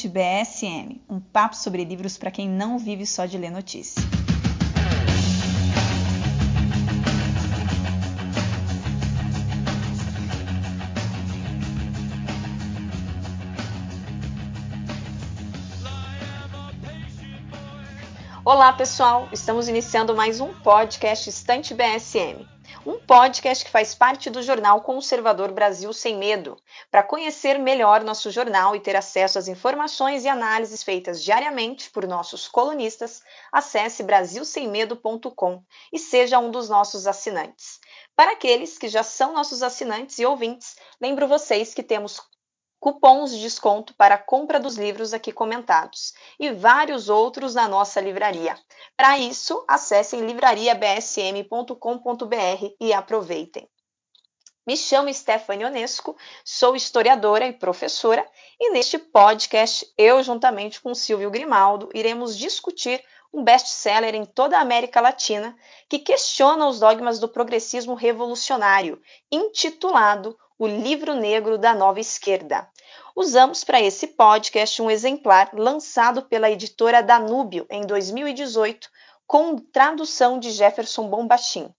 Estante BSM, um papo sobre livros para quem não vive só de ler notícias. Olá, pessoal! Estamos iniciando mais um podcast Estante BSM um podcast que faz parte do jornal Conservador Brasil Sem Medo. Para conhecer melhor nosso jornal e ter acesso às informações e análises feitas diariamente por nossos colunistas, acesse brasilsemmedo.com e seja um dos nossos assinantes. Para aqueles que já são nossos assinantes e ouvintes, lembro vocês que temos cupons de desconto para a compra dos livros aqui comentados e vários outros na nossa livraria. Para isso, acessem livrariabsm.com.br e aproveitem. Me chamo Stephanie Onesco, sou historiadora e professora, e neste podcast, eu, juntamente com Silvio Grimaldo, iremos discutir um best-seller em toda a América Latina que questiona os dogmas do progressismo revolucionário, intitulado O Livro Negro da Nova Esquerda. Usamos para esse podcast um exemplar lançado pela editora Danúbio em 2018, com tradução de Jefferson Bombachim.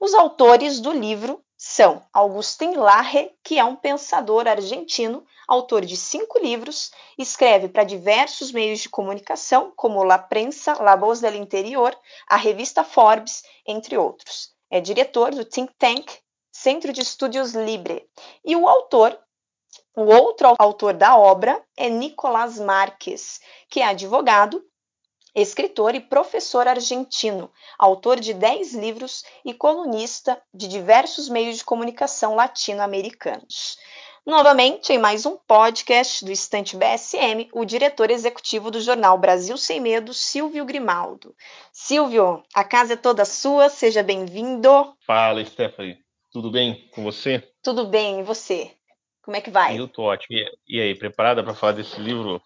Os autores do livro são Augustin Larre, que é um pensador argentino, autor de cinco livros, escreve para diversos meios de comunicação, como La Prensa, La Voz del Interior, a revista Forbes, entre outros. É diretor do think tank Centro de Estudos Libre. E o autor, o outro autor da obra é Nicolás Marques, que é advogado, escritor e professor argentino, autor de dez livros e colunista de diversos meios de comunicação latino-americanos. Novamente, em mais um podcast do Estante BSM, o diretor executivo do jornal Brasil Sem Medo, Silvio Grimaldo. Silvio, a casa é toda sua, seja bem-vindo. Fala, Stephanie. Tudo bem com você? Tudo bem, e você? Como é que vai? Eu tô ótimo. E aí, preparada para falar desse livro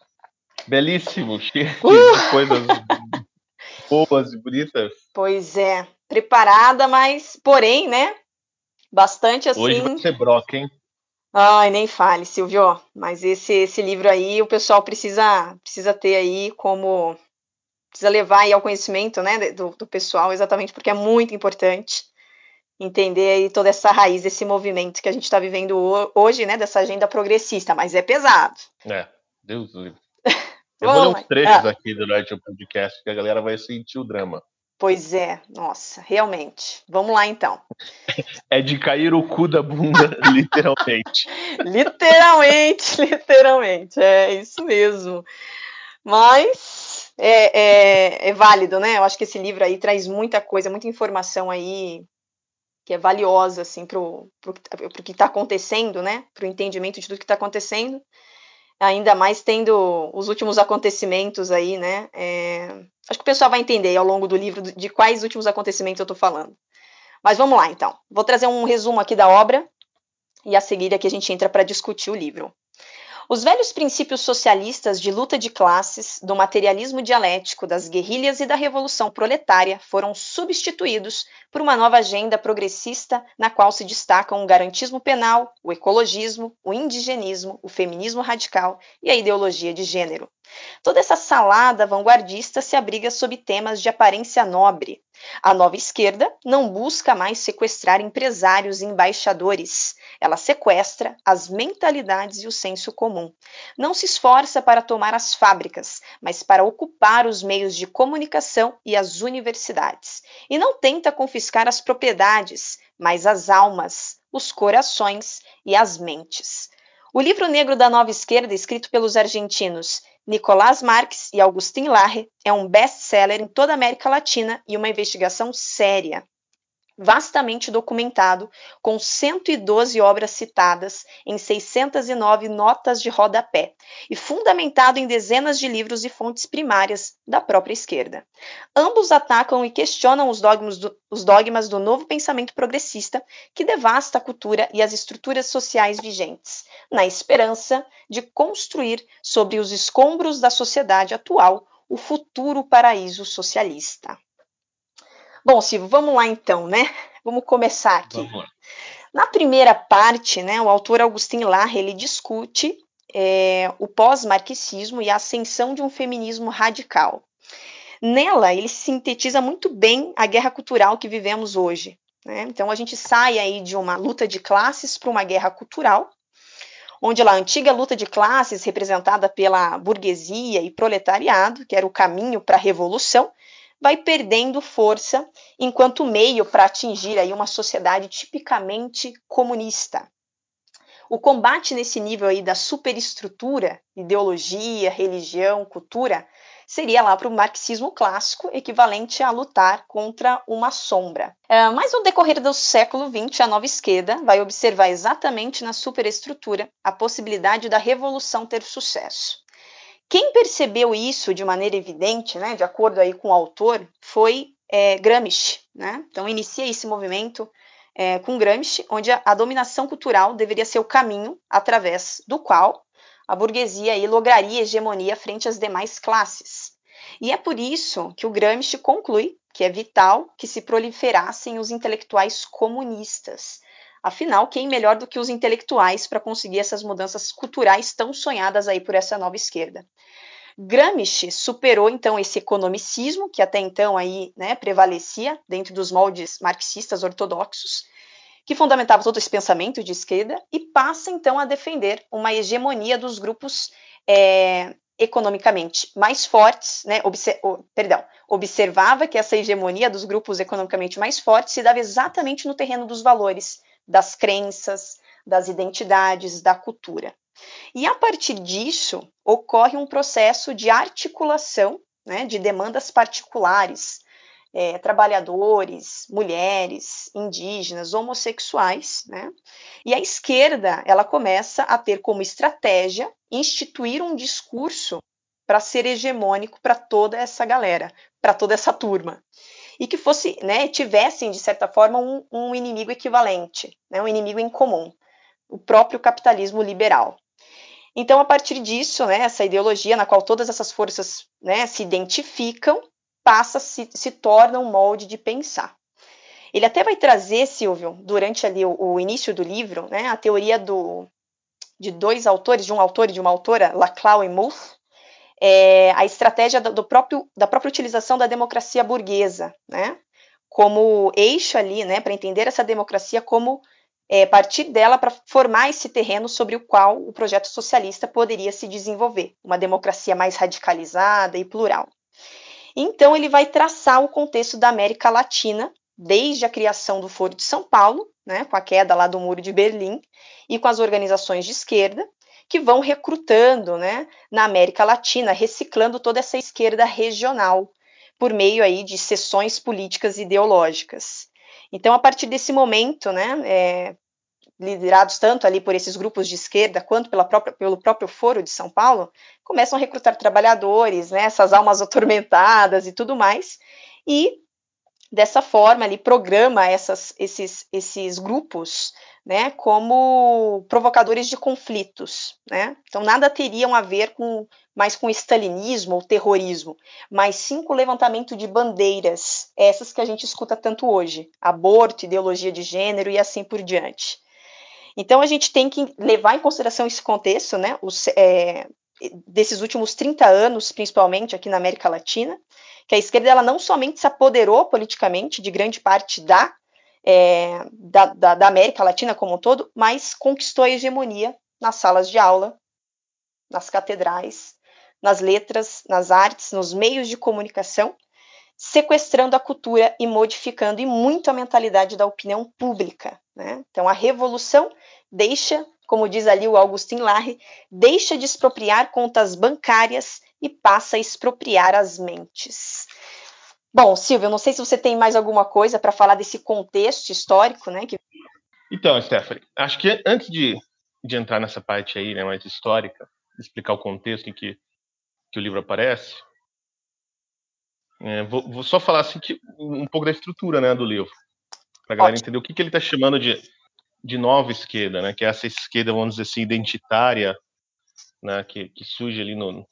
belíssimo, cheio uh! de coisas boas e bonitas. Pois é, preparada, mas porém, né? Bastante assim. Hoje vai ser broca, hein? Ai, nem fale, Silvio. Mas esse esse livro aí, o pessoal precisa precisa ter aí como precisa levar aí ao conhecimento, né, do, do pessoal, exatamente porque é muito importante entender aí toda essa raiz desse movimento que a gente está vivendo hoje, né, dessa agenda progressista, mas é pesado. É, Deus do livro. Eu vou ler uns trechos ah. aqui durante o podcast que a galera vai sentir o drama. Pois é, nossa, realmente. Vamos lá então. É de cair o cu da bunda, literalmente. literalmente, literalmente. É isso mesmo. Mas é, é, é, válido, né? Eu acho que esse livro aí traz muita coisa, muita informação aí que é valiosa, assim, para o que está acontecendo, né? Para o entendimento de tudo que está acontecendo ainda mais tendo os últimos acontecimentos aí, né? É... Acho que o pessoal vai entender ao longo do livro de quais últimos acontecimentos eu estou falando. Mas vamos lá, então. Vou trazer um resumo aqui da obra e a seguir aqui a gente entra para discutir o livro. Os velhos princípios socialistas de luta de classes, do materialismo dialético, das guerrilhas e da revolução proletária foram substituídos por uma nova agenda progressista na qual se destacam o garantismo penal, o ecologismo, o indigenismo, o feminismo radical e a ideologia de gênero. Toda essa salada vanguardista se abriga sob temas de aparência nobre. A nova esquerda não busca mais sequestrar empresários e embaixadores. Ela sequestra as mentalidades e o senso comum. Não se esforça para tomar as fábricas, mas para ocupar os meios de comunicação e as universidades. E não tenta confiscar as propriedades, mas as almas, os corações e as mentes. O livro negro da nova esquerda, escrito pelos argentinos Nicolás Marques e Agustin Larre é um best-seller em toda a América Latina e uma investigação séria vastamente documentado, com 112 obras citadas em 609 notas de rodapé, e fundamentado em dezenas de livros e fontes primárias da própria esquerda. Ambos atacam e questionam os dogmas do, os dogmas do novo pensamento progressista que devasta a cultura e as estruturas sociais vigentes, na esperança de construir sobre os escombros da sociedade atual o futuro paraíso socialista. Bom, Silvio, vamos lá então, né? Vamos começar aqui. Vamos lá. Na primeira parte, né, o autor Agustin Larre ele discute é, o pós-marxismo e a ascensão de um feminismo radical. Nela, ele sintetiza muito bem a guerra cultural que vivemos hoje. Né? Então, a gente sai aí de uma luta de classes para uma guerra cultural, onde a antiga luta de classes, representada pela burguesia e proletariado, que era o caminho para a revolução, vai perdendo força enquanto meio para atingir aí uma sociedade tipicamente comunista. O combate nesse nível aí da superestrutura, ideologia, religião, cultura, seria lá para o marxismo clássico, equivalente a lutar contra uma sombra. É, mas no decorrer do século XX, a nova esquerda vai observar exatamente na superestrutura a possibilidade da revolução ter sucesso. Quem percebeu isso de maneira evidente, né, de acordo aí com o autor, foi é, Gramsci. Né? Então inicia esse movimento é, com Gramsci, onde a, a, dominação cultural deveria ser o caminho através do qual a burguesia aí lograria hegemonia frente às demais classes. E é por isso que o Gramsci conclui que é vital que se proliferassem os intelectuais comunistas. Afinal, quem melhor do que os intelectuais para conseguir essas mudanças culturais tão sonhadas aí por essa nova esquerda? Gramsci superou então esse economicismo que até então aí né, prevalecia dentro dos moldes marxistas ortodoxos que fundamentava todo esse pensamento de esquerda, e passa então a defender uma hegemonia dos grupos é, economicamente mais fortes, né, oh, perdão, observava que essa hegemonia dos grupos economicamente mais fortes se dava exatamente no terreno dos valores, das crenças, das identidades, da cultura. E a partir disso ocorre um processo de articulação né, de demandas particulares, é, trabalhadores, mulheres, indígenas, homossexuais, né? E a esquerda ela começa a ter como estratégia instituir um discurso para ser hegemônico para toda essa galera, para toda essa turma. E que fosse, né, tivessem, de certa forma, um, um inimigo equivalente, né, um inimigo em comum, o próprio capitalismo liberal. Então, a partir disso, né, essa ideologia na qual todas essas forças né, se identificam, passa, se, se torna um molde de pensar. Ele até vai trazer, Silvio, durante ali o, o início do livro, né, a teoria do, de dois autores, de um autor e de uma autora, Laclau e Muth, é, a estratégia do próprio, da própria utilização da democracia burguesa, né, como eixo ali, né, para entender essa democracia como é, partir dela para formar esse terreno sobre o qual o projeto socialista poderia se desenvolver, uma democracia mais radicalizada e plural. Então, ele vai traçar o contexto da América Latina, desde a criação do Foro de São Paulo, né, com a queda lá do Muro de Berlim, e com as organizações de esquerda, que vão recrutando né, na América Latina, reciclando toda essa esquerda regional, por meio aí de sessões políticas ideológicas. Então, a partir desse momento, né, é, liderados tanto ali por esses grupos de esquerda quanto pela própria, pelo próprio Foro de São Paulo, começam a recrutar trabalhadores, né, essas almas atormentadas e tudo mais, e dessa forma ali programa essas, esses, esses grupos né, como provocadores de conflitos. Né? Então nada teriam a ver com mais com stalinismo ou terrorismo, mas sim com o levantamento de bandeiras, essas que a gente escuta tanto hoje, aborto, ideologia de gênero e assim por diante. Então a gente tem que levar em consideração esse contexto, né, os, é, desses últimos 30 anos, principalmente aqui na América Latina, que a esquerda ela não somente se apoderou politicamente de grande parte da, é, da, da, da América Latina como um todo, mas conquistou a hegemonia nas salas de aula, nas catedrais, nas letras, nas artes, nos meios de comunicação, sequestrando a cultura e modificando e muito a mentalidade da opinião pública. Né? Então, a revolução deixa, como diz ali o Augustin Larre, deixa de expropriar contas bancárias e passa a expropriar as mentes. Bom, Silvio, não sei se você tem mais alguma coisa para falar desse contexto histórico, né? Que... Então, Stephanie, acho que antes de, de entrar nessa parte aí, né, mais histórica, explicar o contexto em que, que o livro aparece, é, vou, vou, só falar assim que um pouco da estrutura, né, do livro, para a galera Ótimo. entender o que, que ele está chamando de de nova esquerda, né? Que é essa esquerda, vamos dizer assim, identitária, né? Que, que surge ali no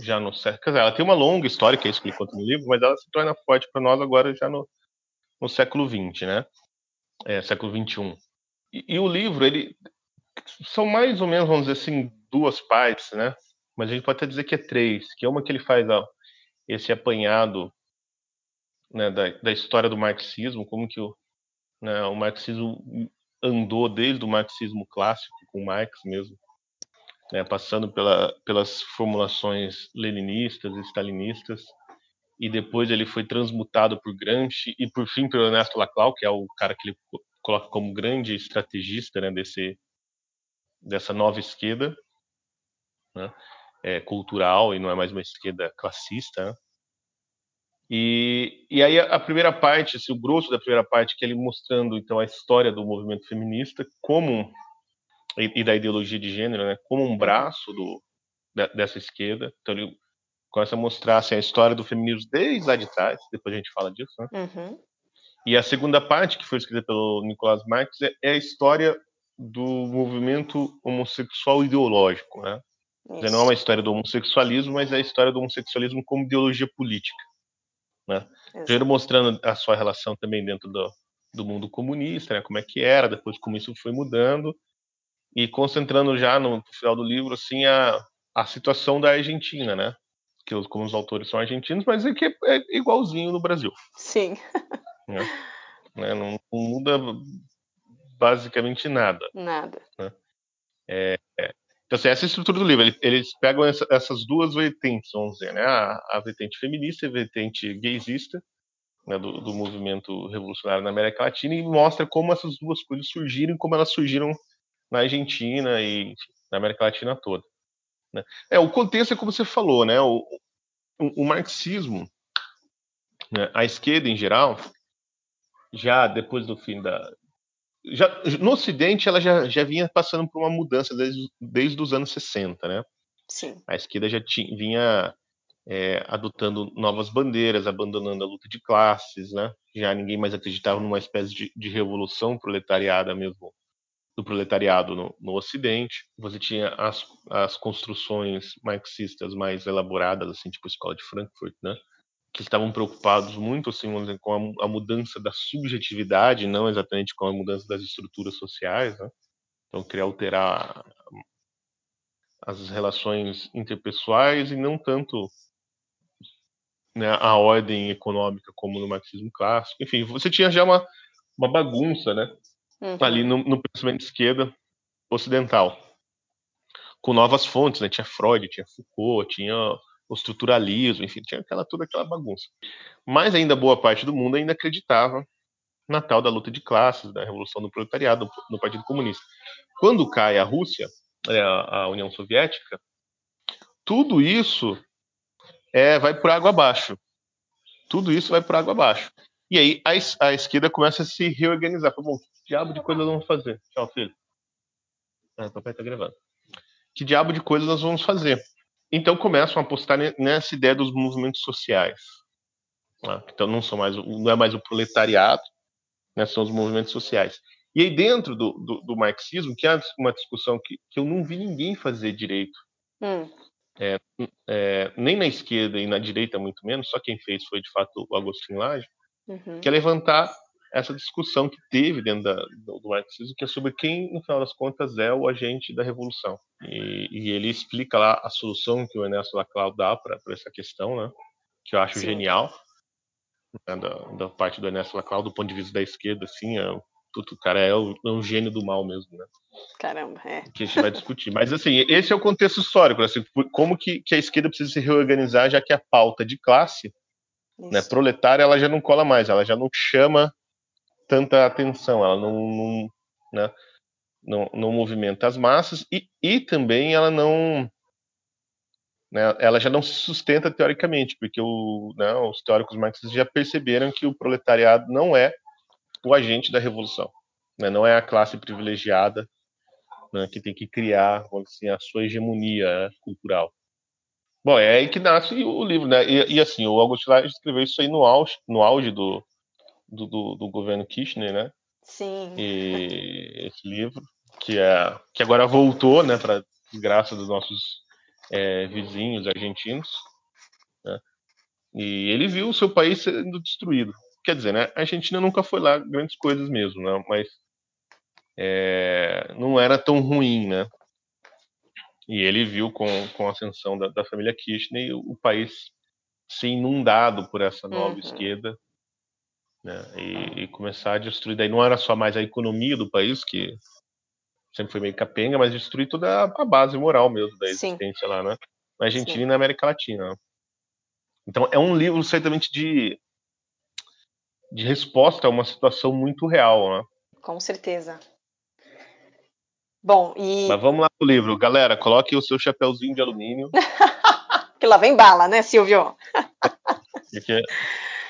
já no século. Ela tem uma longa história, que é que ele conta no livro, mas ela se torna forte para nós agora já no, no século XX, né? É, século XXI. E, e, o livro, ele são mais ou menos, vamos dizer assim, duas partes, né? Mas a gente pode até dizer que é três, que é uma que ele faz ó, esse apanhado né, da, da, história do marxismo, como que o, né, o marxismo andou desde o marxismo clássico, com Marx mesmo, né, passando pela, pelas formulações leninistas e stalinistas, e depois ele foi transmutado por Gramsci e por fim pelo Ernesto Laclau, que é o cara que ele coloca como grande estrategista né, desse, dessa nova esquerda né, é, cultural e não é mais uma esquerda classista. E, e aí a, primeira parte, assim, o grosso da primeira parte, que é ele mostrando então a história do movimento feminista como e, e da ideologia de gênero, né, como um braço do, dessa esquerda. Então ele começa a mostrar assim, a história do feminismo desde lá de trás, depois a gente fala disso, né? Uhum. E a segunda parte, que foi escrita pelo Nicolas Marx, é, é a história do movimento homossexual ideológico, né? Dizer, não é uma história do homossexualismo, mas é a história do homossexualismo como ideologia política, né? Primeiro mostrando a sua relação também dentro do, do mundo comunista, né? Como é que era, depois como isso foi mudando e concentrando já no, no final do livro assim a, a situação da Argentina, né? Que os, como os autores são argentinos, mas é que é, é igualzinho no Brasil. Sim. Né? né? Não, não, muda basicamente nada. Nada. Né? É. Então, assim, essa é a estrutura do livro. Eles pegam essa, essas duas vertentes, vamos dizer, né? A, a vertente feminista e a vertente gaysista, né, do, do, movimento revolucionário na América Latina, e mostra como essas duas coisas surgiram como elas surgiram na Argentina e na América Latina toda. Né? É, o contexto é como você falou, né? O, o, o marxismo, né? a esquerda em geral, já depois do fim da. Já, no Ocidente, ela já, já vinha passando por uma mudança desde, desde os anos 60, né? Sim. A esquerda já tinha, vinha é, adotando novas bandeiras, abandonando a luta de classes, né? Já ninguém mais acreditava numa espécie de, de revolução proletariada mesmo do proletariado no, no Ocidente. Você tinha as, as construções marxistas mais elaboradas, assim, tipo a Escola de Frankfurt, né? Que estavam preocupados muito assim com a, a, mudança da subjetividade, não exatamente com a mudança das estruturas sociais. Né? Então, queria alterar as relações interpessoais e não tanto né, a ordem econômica como no marxismo clássico. Enfim, você tinha já uma, uma bagunça, né? uhum. ali no, no, pensamento de esquerda ocidental, com novas fontes, né? Tinha Freud, tinha Foucault, tinha o estruturalismo, enfim, tinha aquela toda aquela bagunça. Mas ainda boa parte do mundo ainda acreditava na tal da luta de classes, da revolução do proletariado no Partido Comunista. Quando cai a Rússia, é, a União Soviética, tudo isso é, vai por água abaixo. Tudo isso vai por água abaixo. E aí a, a esquerda começa a se reorganizar. Bom, diabo de coisa nós vamos fazer? Tchau, filho. Ah, papai tá gravando. Que diabo de coisa nós vamos fazer? Então começam a apostar nessa ideia dos movimentos sociais. Né? Então não são mais, não é mais o proletariado, né? são os movimentos sociais. E aí dentro do, do, do marxismo, que é uma discussão que, que, eu não vi ninguém fazer direito, hum. é, é, nem na esquerda e na direita muito menos, só quem fez foi de fato o Agostinho Lage, uhum. que é levantar essa discussão que teve dentro da, do, do, marxismo, que é sobre quem, no final das contas, é o agente da revolução. E, e ele explica lá a solução que o Ernesto Laclau dá para essa questão, né? Que eu acho Sim. genial, né, da, da, parte do Ernesto Laclau, do ponto de vista da esquerda, assim, é, o cara é, o, é um gênio do mal mesmo, né? Caramba, é. Que a gente vai discutir. Mas, assim, esse é o contexto histórico, assim, como que, que a esquerda precisa se reorganizar, já que a pauta de classe né, proletária ela já não cola mais, ela já não chama tanta atenção, ela não, não, né, não, não movimenta as massas e, e também ela não né, ela já não se sustenta teoricamente, porque o, né, os teóricos marxistas já perceberam que o proletariado não é o agente da revolução, né, não é a classe privilegiada né, que tem que criar assim, a sua hegemonia cultural. Bom, é aí que nasce o livro, né? E, e assim, o August Lai escreveu isso aí no auge, no auge do, do, do, do governo Kirchner, né? Sim. E esse livro, que, é, que agora voltou, né, para graça dos nossos é, vizinhos argentinos, né? E ele viu o seu país sendo destruído. Quer dizer, né, a Argentina nunca foi lá grandes coisas mesmo, né? Mas é, não era tão ruim, né? E ele viu com, com a ascensão da, da família Kirchner o, o país ser inundado por essa nova Uhum. esquerda né, e, e começar a destruir. Daí não era só mais a economia do país, que sempre foi meio capenga, mas destruir toda a, base moral mesmo da Sim. existência lá, né? Na Argentina Sim. e na América Latina. Então é um livro certamente de, de resposta a uma situação muito real, né? Com certeza. Bom, e Mas vamos lá pro livro. Galera, coloque o seu chapéuzinho de alumínio, que lá vem bala, né, Silvio? porque...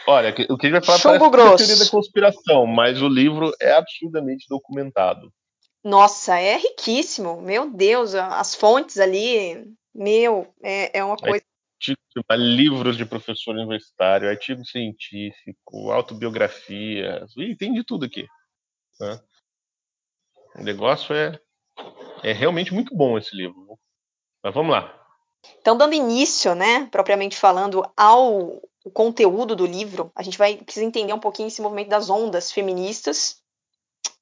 Olha, o que a gente vai falar Chumbo parece que é teoria da conspiração, mas o livro é absurdamente documentado. Nossa, é riquíssimo. Meu Deus, as fontes ali, meu, é, é uma coisa. Artigo- livros de professor universitário, artigo científico, autobiografias, e tem de tudo aqui. né? O negócio é, é realmente muito bom esse livro. Mas vamos lá. Então, dando início, né, propriamente falando, ao o conteúdo do livro, a gente vai precisar entender um pouquinho esse movimento das ondas feministas,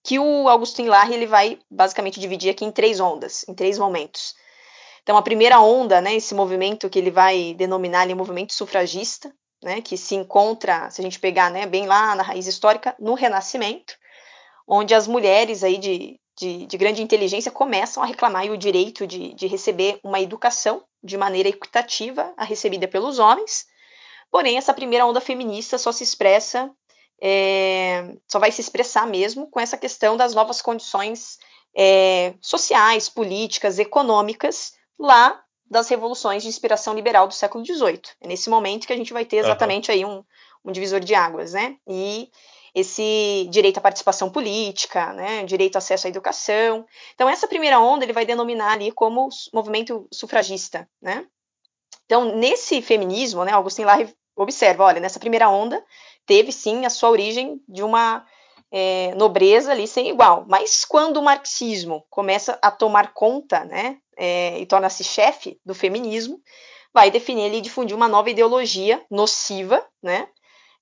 que o Augustin Larre ele vai basicamente dividir aqui em três ondas, em três momentos. Então, a primeira onda, né, esse movimento que ele vai denominar ali movimento sufragista, né, que se encontra, se a gente pegar, né, bem lá na raiz histórica, no Renascimento, onde as mulheres aí de, de, de grande inteligência começam a reclamar o direito de, de receber uma educação de maneira equitativa a recebida pelos homens. Porém, essa primeira onda feminista só se expressa, é, só vai se expressar mesmo com essa questão das novas condições é, sociais, políticas, econômicas lá das revoluções de inspiração liberal do século XVIII. É nesse momento que a gente vai ter exatamente aí um, um divisor de águas, né? E esse direito à participação política, né, direito ao acesso à educação. Então essa primeira onda ele vai denominar ali como movimento sufragista, né? Então nesse feminismo, né, Augustin Larre observa, olha, nessa primeira onda teve sim a sua origem de uma é, nobreza ali sem igual, mas quando o marxismo começa a tomar conta, né, é, e torna-se chefe do feminismo, vai definir ali e difundir uma nova ideologia nociva, né,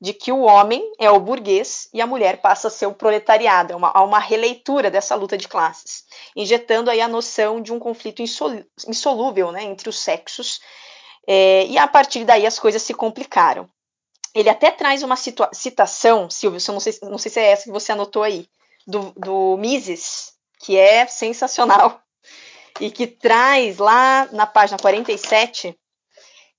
de que o homem é o burguês e a mulher passa a ser o proletariado. Há uma, uma releitura dessa luta de classes, injetando aí a noção de um conflito insolúvel né, entre os sexos, é, e a partir daí as coisas se complicaram. Ele até traz uma citação, Silvio, não sei, não sei se é essa que você anotou aí, do, do Mises, que é sensacional, e que traz lá na página 47,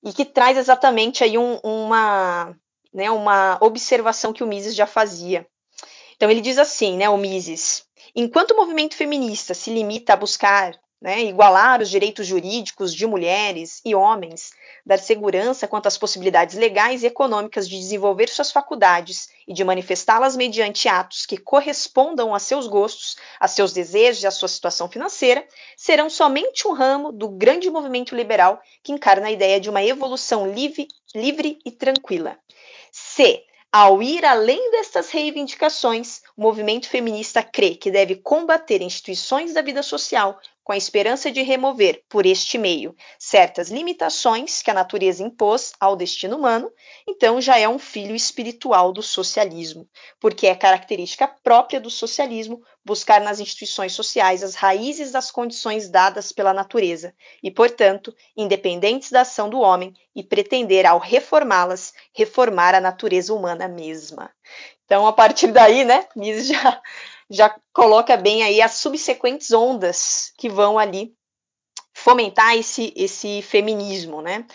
e que traz exatamente aí um, uma, né, uma observação que o Mises já fazia. Então ele diz assim, né, o Mises, enquanto o movimento feminista se limita a buscar né, igualar os direitos jurídicos de mulheres e homens, dar segurança quanto às possibilidades legais e econômicas de desenvolver suas faculdades e de manifestá-las mediante atos que correspondam a seus gostos, a seus desejos e à sua situação financeira, serão somente um ramo do grande movimento liberal que encarna a ideia de uma evolução livre, livre e tranquila. C. Ao ir além destas reivindicações, o movimento feminista crê que deve combater instituições da vida social com a esperança de remover, por este meio, certas limitações que a natureza impôs ao destino humano, então já é um filho espiritual do socialismo, porque é característica própria do socialismo buscar nas instituições sociais as raízes das condições dadas pela natureza e, portanto, independentes da ação do homem e pretender, ao reformá-las, reformar a natureza humana mesma. Então, a partir daí, né, Mises já já coloca bem aí as subsequentes ondas que vão ali fomentar esse, esse feminismo, né?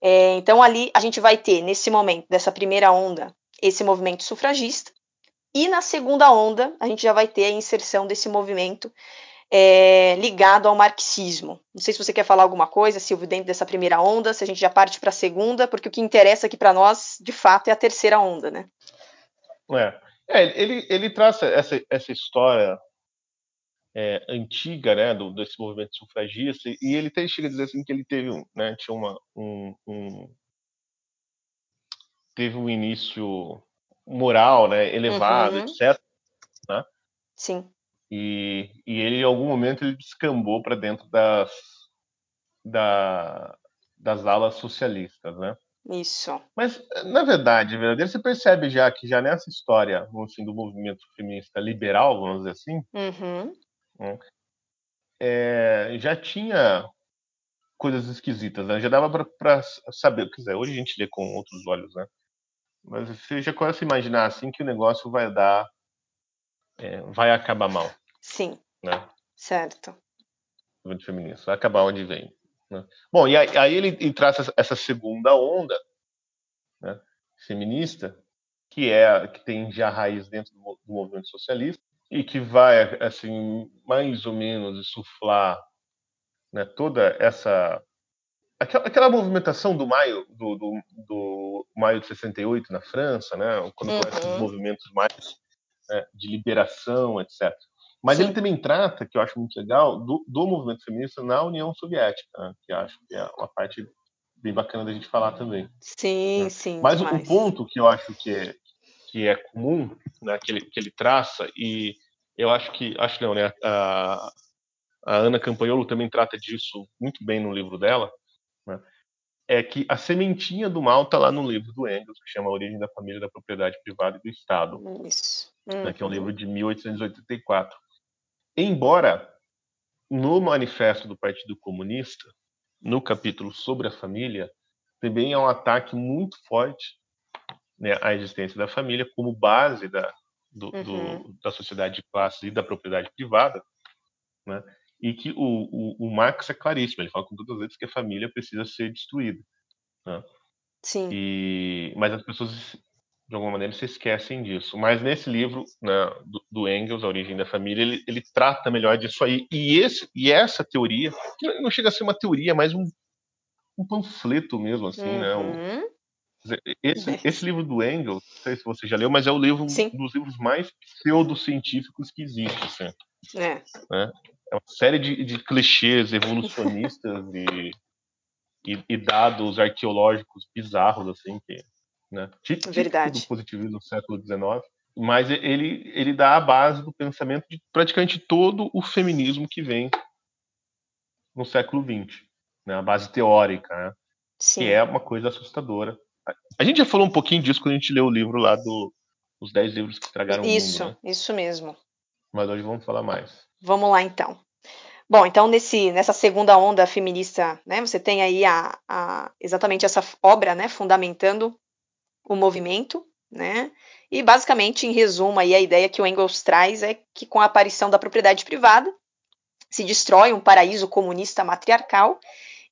É, então ali a gente vai ter nesse momento dessa primeira onda esse movimento sufragista e na segunda onda a gente já vai ter a inserção desse movimento é, ligado ao marxismo. Não sei se você quer falar alguma coisa, Silvio, dentro dessa primeira onda, se a gente já parte para a segunda, porque o que interessa aqui para nós, de fato, é a terceira onda, né? É. É, ele, ele traz essa, essa história é, antiga, né, do, desse movimento sufragista, e ele até chega a dizer assim que ele teve, né, tinha uma, um, um teve um início moral, né, elevado, Uhum. etc. Né? Sim. E, e ele, em algum momento, ele descambou para dentro das, da, das alas socialistas, né? Isso. Mas, na verdade, verdadeiro, você percebe já que já nessa história assim, do movimento feminista liberal, vamos dizer assim, Uhum. é, já tinha coisas esquisitas, né? Já dava para saber, quer dizer, hoje a gente lê com outros olhos, né? Mas você já começa a imaginar assim que o negócio vai dar, é, vai acabar mal. Sim. Né? Certo. Movimento feminista, vai acabar onde vem. Né? Bom, e aí, aí ele, ele traz essa, essa segunda onda né, feminista, que é que tem já raiz dentro do, do movimento socialista e que vai assim mais ou menos insuflar né, toda essa aquela, aquela movimentação do maio do, do, do, maio de 68 na França, né, quando uhum. começam os movimentos mais né, de liberação, etc. Mas Sim. ele também trata, que eu acho muito legal, do, do movimento feminista na União Soviética, né, que acho que é uma parte bem bacana da gente falar também. Sim, né. sim. Mas o, o ponto que eu acho que é, que é comum, né, que, ele, que ele traça, e eu acho que, acho não, né, a, a Ana Campagnolo também trata disso muito bem no livro dela, né, é que a sementinha do mal está lá no livro do Engels, que chama A Origem da Família, da Propriedade Privada e do Estado, Isso. Uhum. Né, que é um uhum. livro de 1884. Embora no manifesto do Partido Comunista, no capítulo sobre a família, também é um ataque muito forte né, à existência da família como base da, do, uhum. do, da sociedade de classes e da propriedade privada, né, e que o, o, o, Marx é claríssimo, ele fala com todas as vezes que a família precisa ser destruída. Né? Sim. E, mas as pessoas de alguma maneira se esquecem disso. Mas nesse livro né, do, do, Engels, A Origem da Família, ele, ele, trata melhor disso aí. E, esse, e essa teoria, que não chega a ser uma teoria, mas um, um panfleto mesmo, assim, uhum. né? Um, esse, esse, livro do Engels, não sei se você já leu, mas é o livro Sim. um dos livros mais pseudocientíficos que existe. Assim, é. Né? é uma série de, de clichês evolucionistas e, e, e, dados arqueológicos bizarros, assim, que né? Verdade. do positivismo do século XIX, mas ele, ele dá a base do pensamento de praticamente todo o feminismo que vem no século XX, né? a base teórica, né? que é uma coisa assustadora. A gente já falou um pouquinho disso quando a gente leu o livro lá do Os 10 Livros que Estragaram isso, o Mundo. Isso, né? isso mesmo. Mas hoje vamos falar mais. Vamos lá então. Bom, então nesse, nessa segunda onda feminista, né, você tem aí a, a, exatamente essa obra, né, fundamentando o movimento, né? E basicamente, em resumo, aí a ideia que o Engels traz é que com a aparição da propriedade privada se destrói um paraíso comunista matriarcal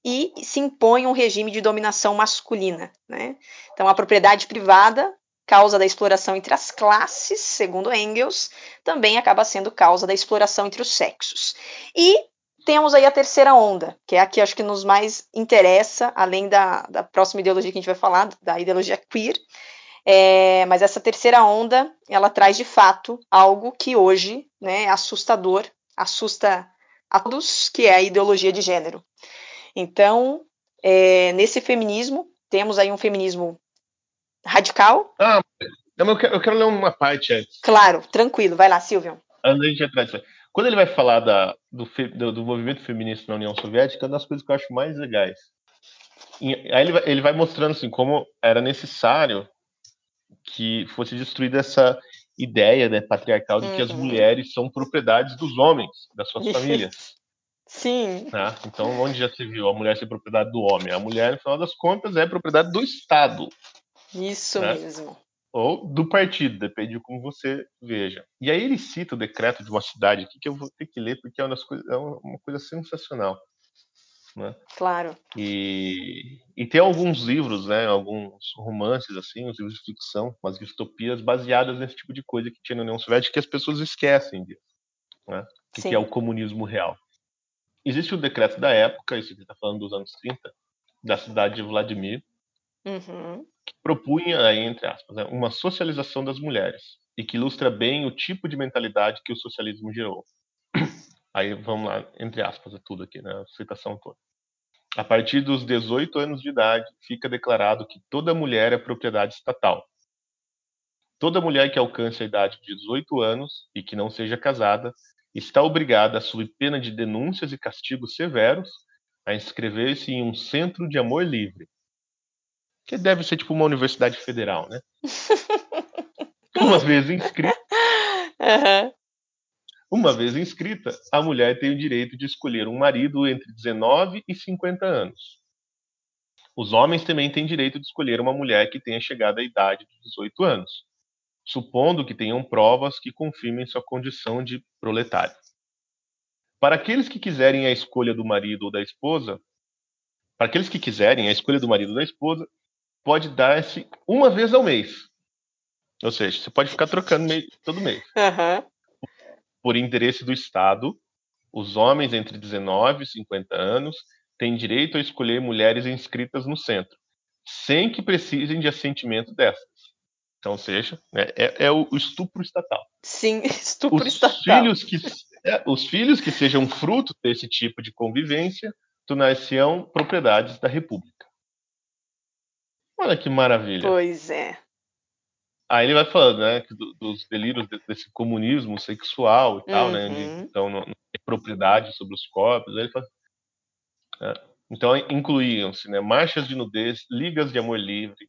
e se impõe um regime de dominação masculina, né? Então a propriedade privada, causa da exploração entre as classes, segundo Engels, também acaba sendo causa da exploração entre os sexos. E temos aí a terceira onda, que é a que acho que nos mais interessa, além da, da próxima ideologia que a gente vai falar, da ideologia queer. É, mas essa terceira onda, ela traz de fato algo que hoje né, é assustador, assusta a todos, que é a ideologia de gênero. Então, é, nesse feminismo, temos aí um feminismo radical. Ah, eu quero, eu quero ler uma parte antes. Claro, tranquilo, vai lá, Silvio. Antes de entrar quando ele vai falar da, do, do, do, movimento feminista na União Soviética, é uma das coisas que eu acho mais legais. E, aí ele vai, ele vai mostrando assim como era necessário que fosse destruída essa ideia né, patriarcal de uhum. que as uhum. mulheres são propriedades dos homens, das suas famílias. Sim. Né? Então, onde já se viu a mulher ser propriedade do homem? A mulher, no final das contas, é propriedade do Estado. Isso né? mesmo ou do partido, depende de como você veja. E aí ele cita o decreto de uma cidade aqui que eu vou ter que ler porque é uma, coisas, é uma coisa sensacional. Né? Claro. E, e tem alguns livros, né, alguns romances assim, os livros de ficção, umas distopias baseadas nesse tipo de coisa que tinha na União Soviética que as pessoas esquecem disso, né? Que, que é o comunismo real. Existe o um decreto da época, isso que está falando dos anos 30, da cidade de Vladimir, uhum propunha, entre aspas, né, uma socialização das mulheres e que ilustra bem o tipo de mentalidade que o socialismo gerou. Aí vamos lá, entre aspas, é tudo aqui, né, a citação toda. A partir dos 18 anos de idade, fica declarado que toda mulher é propriedade estatal. Toda mulher que alcance a idade de 18 anos e que não seja casada está obrigada sob pena de denúncias e castigos severos a inscrever-se em um centro de amor livre, que deve ser tipo uma universidade federal, né? uma vez inscrito, uhum. Uma vez inscrita, a mulher tem o direito de escolher um marido entre 19 e 50 anos. Os homens também têm direito de escolher uma mulher que tenha chegado à idade de 18 anos, supondo que tenham provas que confirmem sua condição de proletário. Para aqueles que quiserem a escolha do marido ou da esposa, para aqueles que quiserem a escolha do marido ou da esposa, pode dar-se uma vez ao mês. Ou seja, você pode ficar trocando todo mês. Aham. Por interesse do Estado, os homens entre 19 e 50 anos têm direito a escolher mulheres inscritas no centro, sem que precisem de assentimento dessas. Então, seja, né, é, é o estupro estatal. Sim, estupro Os estatal. filhos, que, é, os filhos que sejam fruto desse tipo de convivência tornar-se-ão propriedades da República. Olha que maravilha. Pois é. Aí ele vai falando, né, dos delírios de- desse comunismo sexual e tal, né, de, Uhum. então não, não propriedade sobre os corpos. Aí ele fala, é, então incluíam-se, né, marchas de nudez, ligas de amor livre,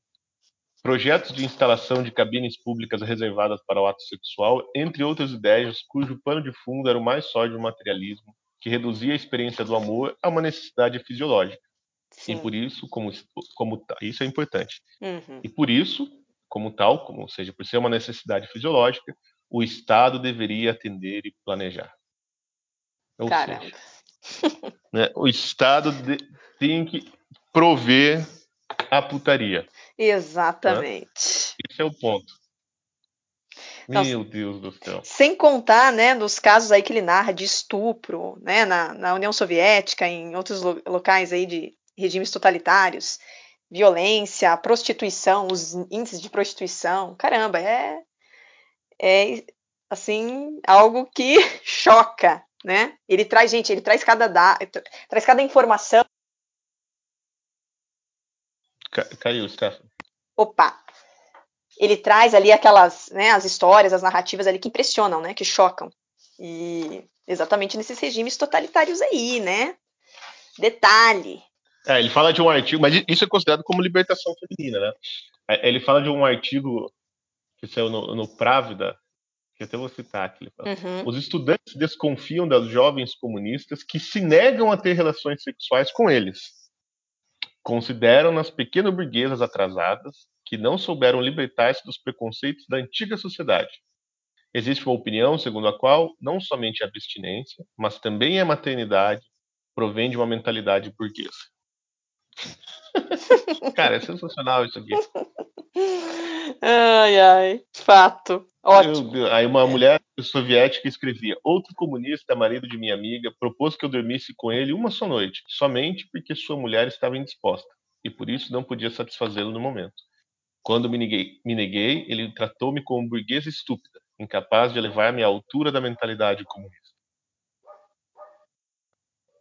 projetos de instalação de cabines públicas reservadas para o ato sexual, entre outras ideias cujo pano de fundo era o mais sólido materialismo, que reduzia a experiência do amor a uma necessidade fisiológica. Sim. E por isso, como, como isso é importante. Uhum. E por isso, como tal, como ou seja, por ser uma necessidade fisiológica, o Estado deveria atender e planejar. Ou Caramba. seja, né, o Estado de- tem que prover a putaria. Exatamente. Esse é o ponto. Não, Meu Deus do céu. Sem contar, né, dos casos aí que ele narra de estupro, né, na, na União Soviética, em outros lo- locais aí de regimes totalitários, violência, prostituição, os índices de prostituição, caramba, é, é assim algo que choca, né? Ele traz gente, ele traz cada da, traz cada informação. Ca- Caiu, Stefano. Opa, ele traz ali aquelas, né, as histórias, as narrativas ali que impressionam, né, que chocam. E exatamente nesses regimes totalitários aí, né? Detalhe. É, ele fala de um artigo, mas isso é considerado como libertação feminina, né? É, Ele fala de um artigo que saiu no, no Právida, que até vou citar aqui. Uhum. Os estudantes desconfiam das jovens comunistas que se negam a ter relações sexuais com eles. Consideram-nas pequeno burguesas atrasadas que não souberam libertar-se dos preconceitos da antiga sociedade. Existe uma opinião segundo a qual não somente a abstinência, mas também a maternidade provém de uma mentalidade burguesa. Cara, é sensacional isso aqui. Ai, ai, fato. Ótimo. Aí uma mulher soviética escrevia: Outro comunista, marido de minha amiga, propôs que eu dormisse com ele uma só noite, somente porque sua mulher estava indisposta e por isso não podia satisfazê-lo no momento. Quando me neguei, me neguei ele tratou-me como burguesa estúpida, incapaz de elevar-me à altura da mentalidade comunista.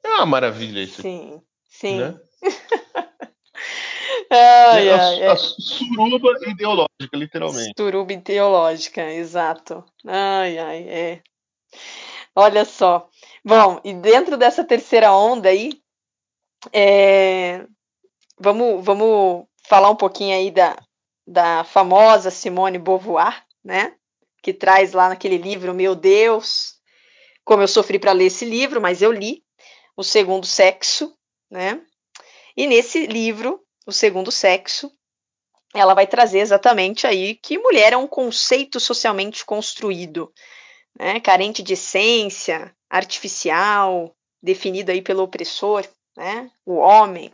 É uma maravilha isso Sim, sim. né? Ai, a, ai, a é. suruba ideológica, literalmente. Suruba teológica, exato. Ai, ai, é. Olha só. Bom, e dentro dessa terceira onda aí, é, vamos, vamos falar um pouquinho aí da, da famosa Simone Beauvoir, né? Que traz lá naquele livro, meu Deus, como eu sofri para ler esse livro, mas eu li, O Segundo Sexo, né? E nesse livro, O Segundo Sexo, ela vai trazer exatamente aí que mulher é um conceito socialmente construído, né, carente de essência, artificial, definido aí pelo opressor, né, o homem.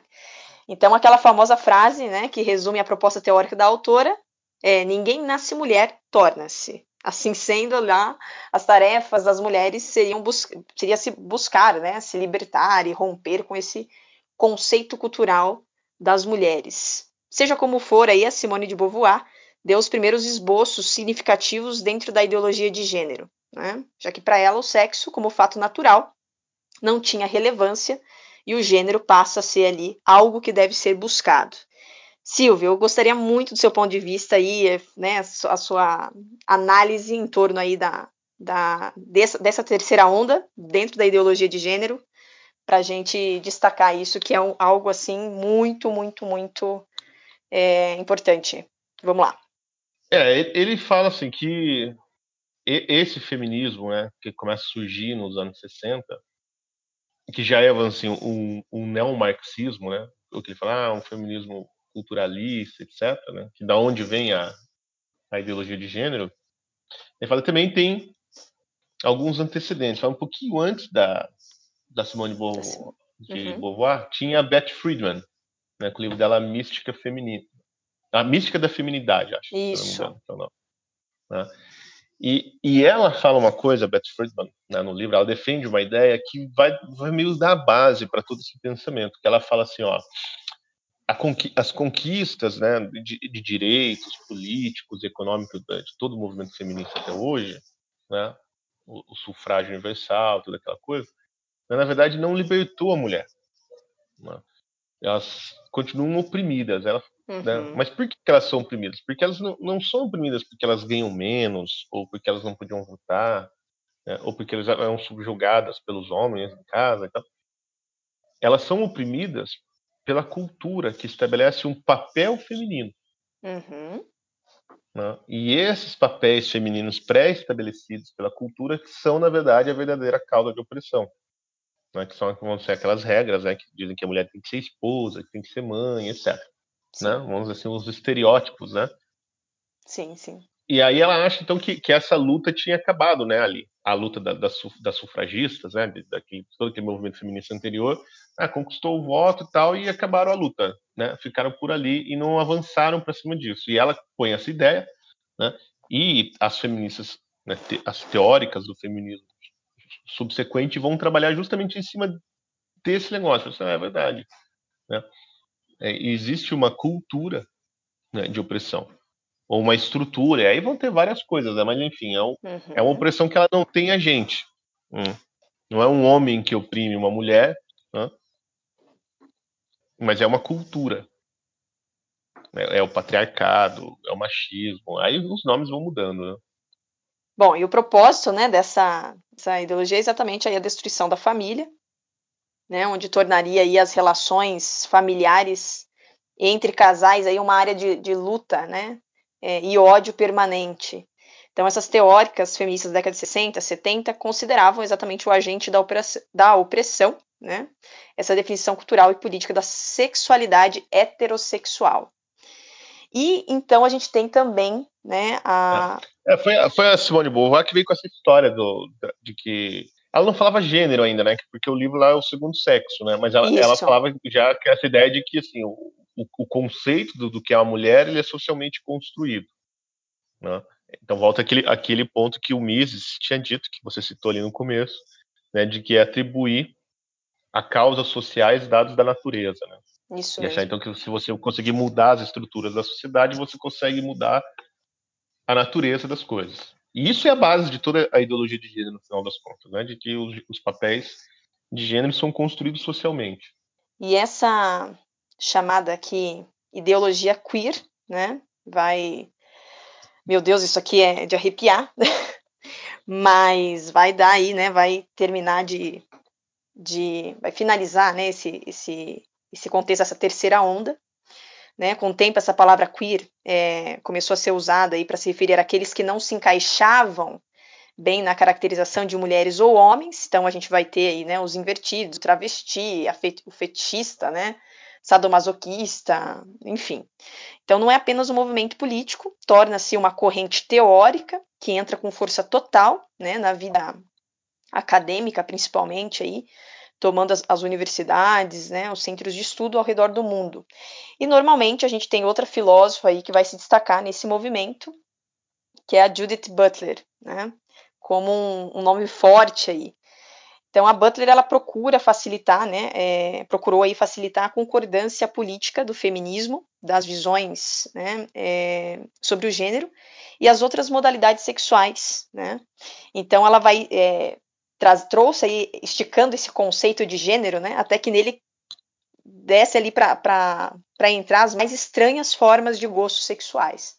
Então, aquela famosa frase, né, que resume a proposta teórica da autora, é ninguém nasce mulher, torna-se. Assim sendo, lá as tarefas das mulheres seriam bus seria se buscar, né, se libertar e romper com esse conceito cultural das mulheres. Seja como for, aí a Simone de Beauvoir deu os primeiros esboços significativos dentro da ideologia de gênero, né? já que para ela o sexo, como fato natural, não tinha relevância e o gênero passa a ser ali algo que deve ser buscado. Silvio, eu gostaria muito do seu ponto de vista aí, né, a sua análise em torno aí da, da dessa, dessa terceira onda dentro da ideologia de gênero, para a gente destacar isso, que é um, algo assim muito, muito, muito é, importante. Vamos lá. É, ele fala assim que esse feminismo, né, que começa a surgir nos anos 60, que já é assim, um, um neomarxismo, né, o que ele fala, ah, um feminismo culturalista, etc., né, que da onde vem a, a ideologia de gênero, ele fala também tem alguns antecedentes. Fala um pouquinho antes da, da Simone Beauvoir, de uhum. Beauvoir, tinha a Beth Friedman, né, com o livro dela Mística Feminina. A Mística da Feminidade, acho. Isso. Engano, então, né? E, e ela fala uma coisa, Beth Friedman, né, no livro, ela defende uma ideia que vai, vai meio dar base para todo esse pensamento, que ela fala assim, ó, conqui as conquistas né, de, de, direitos políticos, econômicos de todo o movimento feminista até hoje, né, o, o sufrágio universal, toda aquela coisa, né, na verdade não libertou a mulher. Elas continuam oprimidas. Elas, né, uhum. né? Mas por que elas são oprimidas? Porque elas não, não são oprimidas porque elas ganham menos, ou porque elas não podiam votar, né? ou porque elas eram subjugadas pelos homens em casa. Então, elas são oprimidas pela cultura que estabelece um papel feminino. Uhum. Né? E esses papéis femininos pré-estabelecidos pela cultura são, na verdade, a verdadeira causa de opressão. Né? Que são vão ser aquelas regras né? que dizem que a mulher tem que ser esposa, que tem que ser mãe, etc. Né? Vamos dizer assim, os estereótipos, né? Sim, sim. E aí ela acha, então, que, que essa luta tinha acabado, né, ali. A luta da, das, das sufragistas, né, daquele, todo aquele movimento feminista anterior, ah, conquistou o voto e tal, e acabaram a luta, né? Ficaram por ali e não avançaram para cima disso. E ela põe essa ideia, né? E as feministas, né, te, as teóricas do feminismo subsequente vão trabalhar justamente em cima desse negócio. Isso é verdade. Né? É, existe uma cultura né, de opressão ou uma estrutura. E aí vão ter várias coisas, né? mas enfim, é, um, uhum. é, uma opressão que ela não tem a gente. Hum. Não é um homem que oprime uma mulher, né? mas é uma cultura. É, é, o patriarcado, é o machismo. Aí os nomes vão mudando. Né? Bom, e o propósito né, dessa, dessa ideologia é exatamente aí a destruição da família, né, onde tornaria aí as relações familiares entre casais aí uma área de, de luta, né, é, e ódio permanente. Então, essas teóricas feministas da década de 60, 70 consideravam exatamente o agente da opressão, da opressão né? essa definição cultural e política da sexualidade heterossexual. E então a gente tem também né, a. É, foi, foi a Simone Beauvoir que veio com essa história do, de que. Ela não falava gênero ainda, né? Porque o livro lá é o segundo sexo, né? Mas ela, ela falava já que essa ideia de que assim, o, o, o conceito do, do, que é uma mulher ele é socialmente construído. Né? Então volta aquele, aquele ponto que o Mises tinha dito, que você citou ali no começo, né, de que é atribuir a causas sociais dados da natureza. Né? Isso e mesmo. achar então que se você conseguir mudar as estruturas da sociedade, você consegue mudar a natureza das coisas. E isso é a base de toda a ideologia de gênero, no final das contas, né? de que os, os papéis de gênero são construídos socialmente. E essa chamada aqui ideologia queer, né, vai, meu Deus, isso aqui é de arrepiar, mas vai dar aí, né, vai terminar de, de vai finalizar, né, esse, esse, esse contexto, essa terceira onda, né, com o tempo essa palavra queer é, começou a ser usada para se referir àqueles que não se encaixavam bem na caracterização de mulheres ou homens, então a gente vai ter aí, né, os invertidos, o travesti, fet o fetista, né, sadomasoquista, enfim. Então não é apenas um movimento político, torna-se uma corrente teórica que entra com força total, né, na vida acadêmica principalmente aí, tomando as, as, universidades, né, os centros de estudo ao redor do mundo. E normalmente a gente tem outra filósofa aí que vai se destacar nesse movimento, que é a Judith Butler, né, como um, um nome forte aí. Então a Butler ela procura facilitar, né, é, procurou aí facilitar a concordância política do feminismo, das visões, né, é, sobre o gênero e as outras modalidades sexuais, né. Então ela vai é, traz, trouxe aí, esticando esse conceito de gênero, né, até que nele desce ali para entrar as mais estranhas formas de gostos sexuais.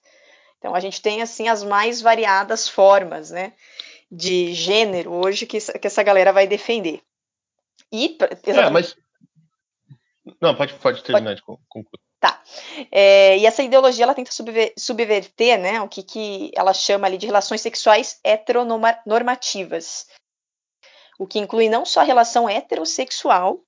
Então a gente tem assim as mais variadas formas, né, de gênero hoje que, que essa galera vai defender. E é, mas não, pode pode terminar pode... de concluir. Tá. É, e essa ideologia ela tenta subver, subverter, né, o que, que ela chama ali de relações sexuais heteronormativas, o que inclui não só a relação heterossexual,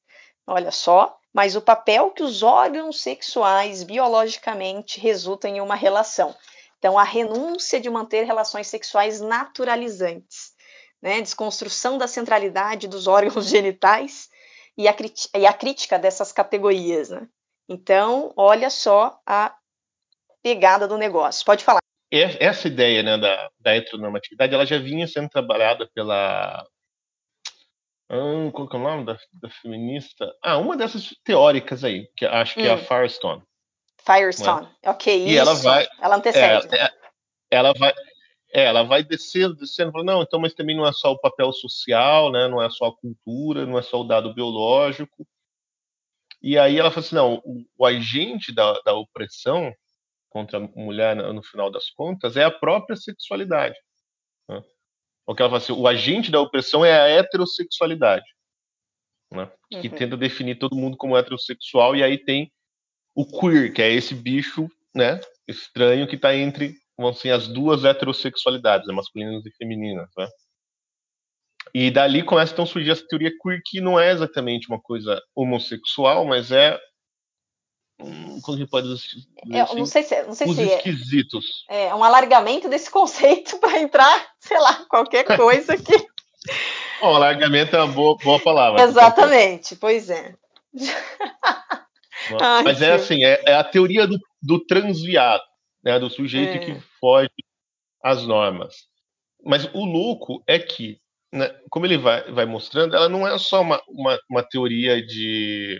olha só, mas o papel que os órgãos sexuais biologicamente resultam em uma relação. Então, a renúncia de manter relações sexuais naturalizantes, né, desconstrução da centralidade dos órgãos genitais e a, e a crítica dessas categorias, né? Então, olha só a pegada do negócio. Pode falar. Essa ideia né, da, da heteronormatividade ela já vinha sendo trabalhada pela. Hum, qual que é o nome da, da, feminista? Ah, uma dessas teóricas aí, que acho que hum. é a hum. Firestone. Firestone, é? ok, e isso. Ela, vai, ela antecede. É, é, ela vai, é, ela vai descendo, descendo, falando, não, então, mas também não é só o papel social, né, não é só a cultura, não é só o dado biológico, e aí ela falou assim: não, o, o agente da, da, opressão contra a mulher, no final das contas, é a própria sexualidade. O que ela fala assim: o agente da opressão é a heterossexualidade, né? que uhum. tenta definir todo mundo como heterossexual, e aí tem o queer, que é esse bicho né, estranho que está entre assim, as duas heterossexualidades, né, masculinas e femininas. Né? E dali começa então a surgir essa teoria queer que não é exatamente uma coisa homossexual, mas é como que pode dizer é, assim? não sei se, não sei se esquisitos. É, é um alargamento desse conceito para entrar, sei lá, qualquer coisa que. Bom, alargamento é uma boa, boa palavra. Exatamente, pois é. Ai, mas é assim, é, é, a teoria do, do transviado, né, do sujeito é. que foge às normas. Mas o louco é que né, como ele vai, vai mostrando, ela não é só uma, uma, uma teoria de.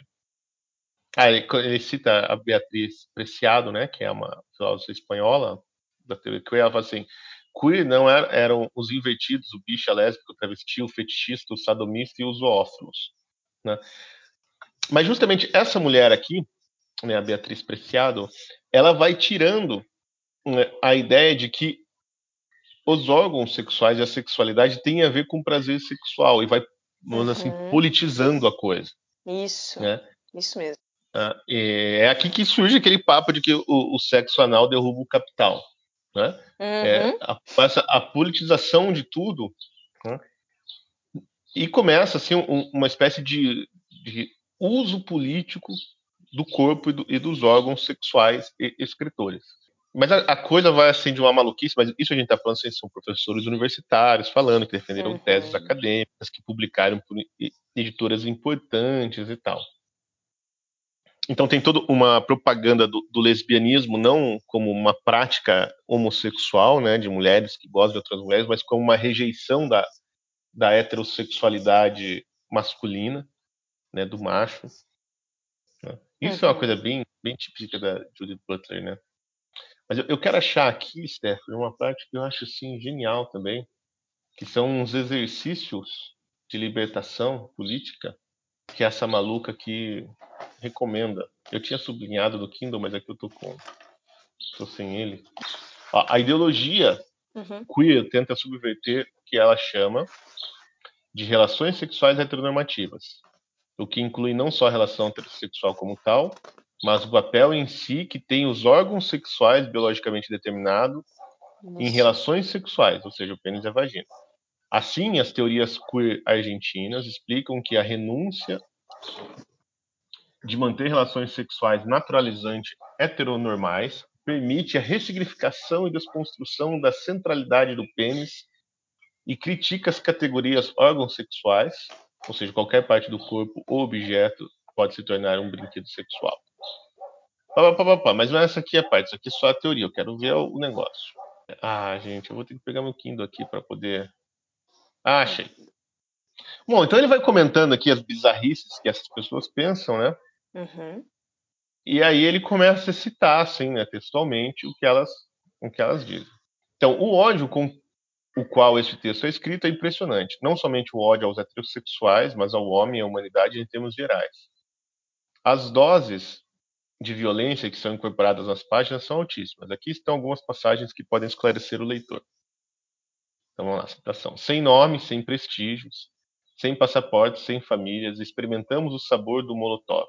Ah, ele, ele, cita a Beatriz Preciado, né, que é uma filósofa espanhola, da teoria queer, ela fala assim: queer não era, eram os invertidos, o bicho, a lésbica, o travesti, o fetichista, o sadomista e os zoófilos. Né? Mas justamente essa mulher aqui, né, a Beatriz Preciado, ela vai tirando né, a ideia de que os órgãos sexuais e a sexualidade têm a ver com prazer sexual e vai, vamos assim, uhum. assim, politizando a coisa. Isso. Né? Isso mesmo. Ah, é aqui que surge aquele papo de que o, o sexo anal derruba o capital. Né? É, uhum. É, a, essa, a politização de tudo né? e começa assim um, uma espécie de, de, uso político do corpo e, do, e dos órgãos sexuais e escritores. Mas a, a, coisa vai assim de uma maluquice, mas isso a gente está falando, assim, são professores universitários falando que defenderam uhum. teses acadêmicas, que publicaram por editoras importantes e tal. Então tem toda uma propaganda do, do, lesbianismo não como uma prática homossexual, né, de mulheres que gostam de outras mulheres, mas como uma rejeição da, da heterossexualidade masculina, né, do macho. Né. Isso uhum. é uma coisa bem, bem típica da Judith Butler, né? Mas eu, eu quero achar aqui, Stephanie, uma parte que eu acho assim genial também, que são uns exercícios de libertação política que essa maluca aqui recomenda. Eu tinha sublinhado no Kindle, mas aqui eu tô com tô sem ele. A, a ideologia uhum. queer tenta subverter o que ela chama de relações sexuais heteronormativas, o que inclui não só a relação heterossexual como tal, mas o papel em si que tem os órgãos sexuais biologicamente determinados em relações sexuais, ou seja, o pênis e a vagina. Assim, as teorias queer argentinas explicam que a renúncia de manter relações sexuais naturalizantes heteronormais permite a ressignificação e desconstrução da centralidade do pênis e critica as categorias órgãos sexuais, ou seja, qualquer parte do corpo ou objeto pode se tornar um brinquedo sexual. Pá, pá, pá, mas não é essa aqui a parte, isso aqui é só a teoria, eu quero ver o negócio. Ah, gente, eu vou ter que pegar meu Kindle aqui para poder. Ah, achei. Bom, então ele vai comentando aqui as bizarrices que essas pessoas pensam, né? Uhum. E aí ele começa a citar, assim, né, textualmente, o que elas, o que elas dizem. Então, o ódio com o qual esse texto é escrito é impressionante. Não somente o ódio aos heterossexuais, mas ao homem e à humanidade em termos gerais. As doses de violência que são incorporadas nas páginas são altíssimas. Aqui estão algumas passagens que podem esclarecer o leitor. Então vamos lá, citação. Sem nome, sem prestígios, sem passaportes, sem famílias, experimentamos o sabor do Molotov.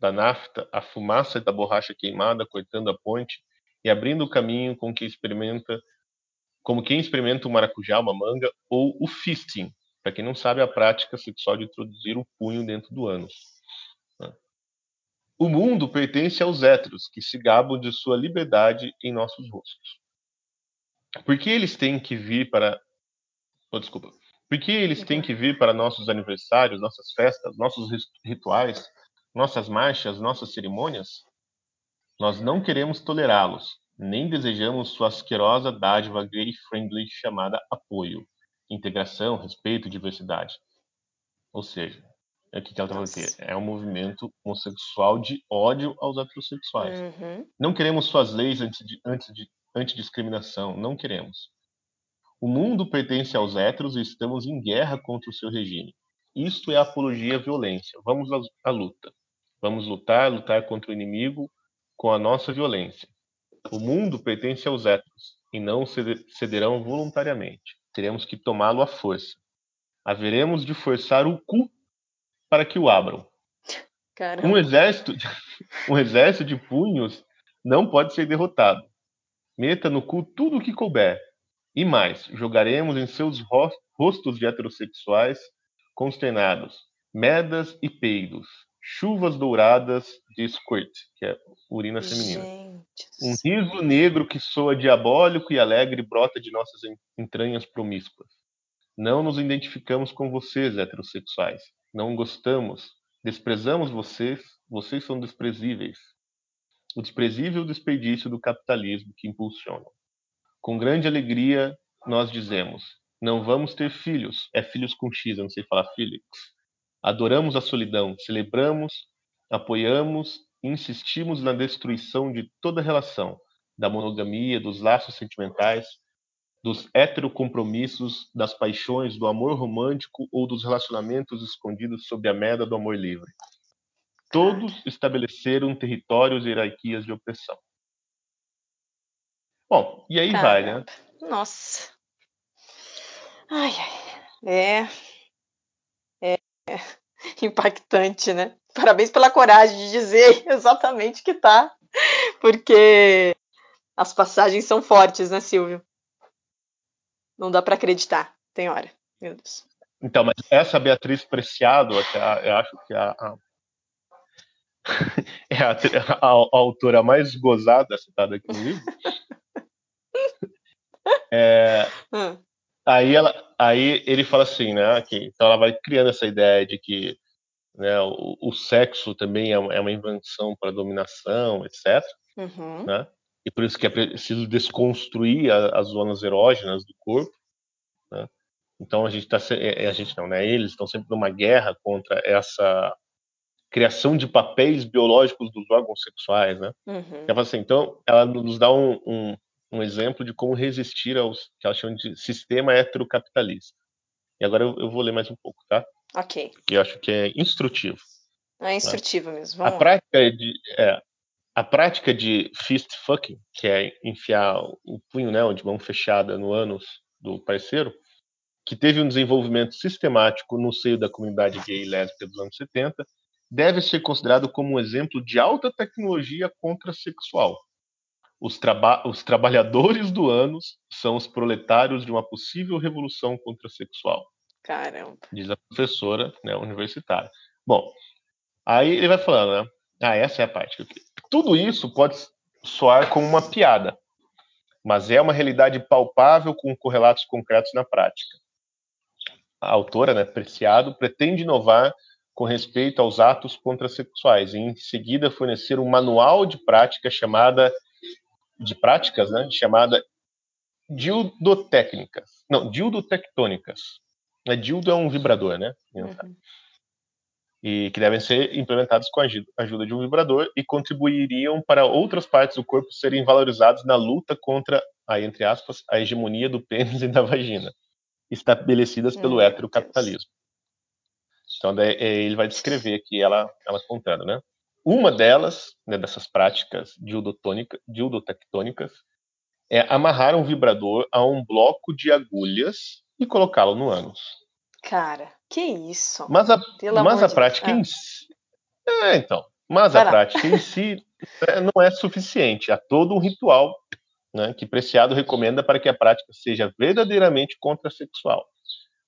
Da nafta, a fumaça da borracha queimada cortando a ponte e abrindo o caminho com que experimenta, como quem experimenta o maracujá, uma manga, ou o fisting, para quem não sabe, a prática sexual de introduzir o punho dentro do ânus. né? O mundo pertence aos héteros, que se gabam de sua liberdade em nossos rostos. Por que eles têm que vir para. Oh, desculpa. Por que eles têm que vir para nossos aniversários, nossas festas, nossos rituais, nossas marchas, nossas cerimônias? Nós não queremos tolerá-los, nem desejamos sua asquerosa dádiva gay-friendly chamada apoio, integração, respeito diversidade. Ou seja, é o que ela está falando aqui? É um movimento homossexual de ódio aos heterossexuais. Uhum. Não queremos suas leis anti- anti- antidiscriminação, não queremos. O mundo pertence aos héteros e estamos em guerra contra o seu regime. Isto é apologia à violência. Vamos à luta. Vamos lutar, lutar contra o inimigo com a nossa violência. O mundo pertence aos héteros e não cede- cederão voluntariamente. Teremos que tomá-lo à força. Haveremos de forçar o cu para que o abram. Caramba. Um exército, um exército de punhos não pode ser derrotado. Meta no cu tudo o que couber. E mais, jogaremos em seus ro- rostos de heterossexuais consternados medas e peidos, chuvas douradas de squirt, que é urina feminina. Gente. Um riso negro que soa diabólico e alegre brota de nossas en- entranhas promíscuas. Não nos identificamos com vocês, heterossexuais. Não gostamos. Desprezamos vocês. Vocês são desprezíveis. O desprezível desperdício do capitalismo que impulsionam. Com grande alegria, nós dizemos: não vamos ter filhos. É filhos com X, eu não sei falar Felix. Adoramos a solidão, celebramos, apoiamos e insistimos na destruição de toda relação, da monogamia, dos laços sentimentais, dos heterocompromissos, das paixões, do amor romântico ou dos relacionamentos escondidos sob a meda do amor livre. Todos estabeleceram territórios e hierarquias de opressão. Bom, e aí vai, né? Caramba. Nossa. Ai, ai. É. É. Impactante, né? Parabéns pela coragem de dizer exatamente que tá. Porque as passagens são fortes, né, Silvio? Não dá pra acreditar. Tem hora. Meu Deus. Então, mas essa Beatriz Preciado, eu acho que a, a- é a, a- a autora mais gozada citada aqui no livro. É, Hum, aí, ela, aí ele fala assim, né? Que, então ela vai criando essa ideia de que né, o, o sexo também é uma, é uma invenção para dominação, etc. uhum. né? E por isso que é preciso desconstruir a- as zonas erógenas do corpo. Né? Então a gente está, a gente não, né? Eles estão sempre numa guerra contra essa criação de papéis biológicos dos órgãos sexuais, né? Uhum. Ela fala assim, então ela nos dá um, um, um exemplo de como resistir aos que ela chama de sistema heterocapitalista. E agora eu, eu vou ler mais um pouco, tá? Ok. Que eu acho que é instrutivo. É instrutivo mesmo. A Vamos lá. prática de é, a prática de fist fucking, que é enfiar o punho, né, de mão fechada no ânus do parceiro, que teve um desenvolvimento sistemático no seio da comunidade gay e lésbica dos anos 70, deve ser considerado como um exemplo de alta tecnologia contrasexual. Os, traba os trabalhadores do ânus são os proletários de uma possível revolução contrasexual Caramba. diz a professora né, universitária. Bom, aí ele vai falando, né? Ah, essa é a parte que eu queria. Tudo isso pode soar como uma piada, mas é uma realidade palpável com correlatos concretos na prática. A autora, né, Preciado, pretende inovar com respeito aos atos contrasexuais e em seguida fornecer um manual de prática chamada de práticas, né, chamada dildotécnicas. Não, dildotectônicas. A dildo é um vibrador, né? Uhum. E que devem ser implementados com a aju- ajuda de um vibrador e contribuiriam para outras partes do corpo serem valorizadas na luta contra, aí, entre aspas, a hegemonia do pênis e da vagina, estabelecidas pelo heterocapitalismo. Então, eh, ele vai descrever aqui ela, ela contando, né? Uma delas, né, dessas práticas dildotônica, dildotectônicas, é amarrar um vibrador a um bloco de agulhas e colocá-lo no ânus. Cara, que isso? Mas a, Pelo mas amor a de prática Deus. em si. É, então. Mas a prática em si né, não é suficiente. Há todo um ritual né, que Preciado recomenda para que a prática seja verdadeiramente contrasexual.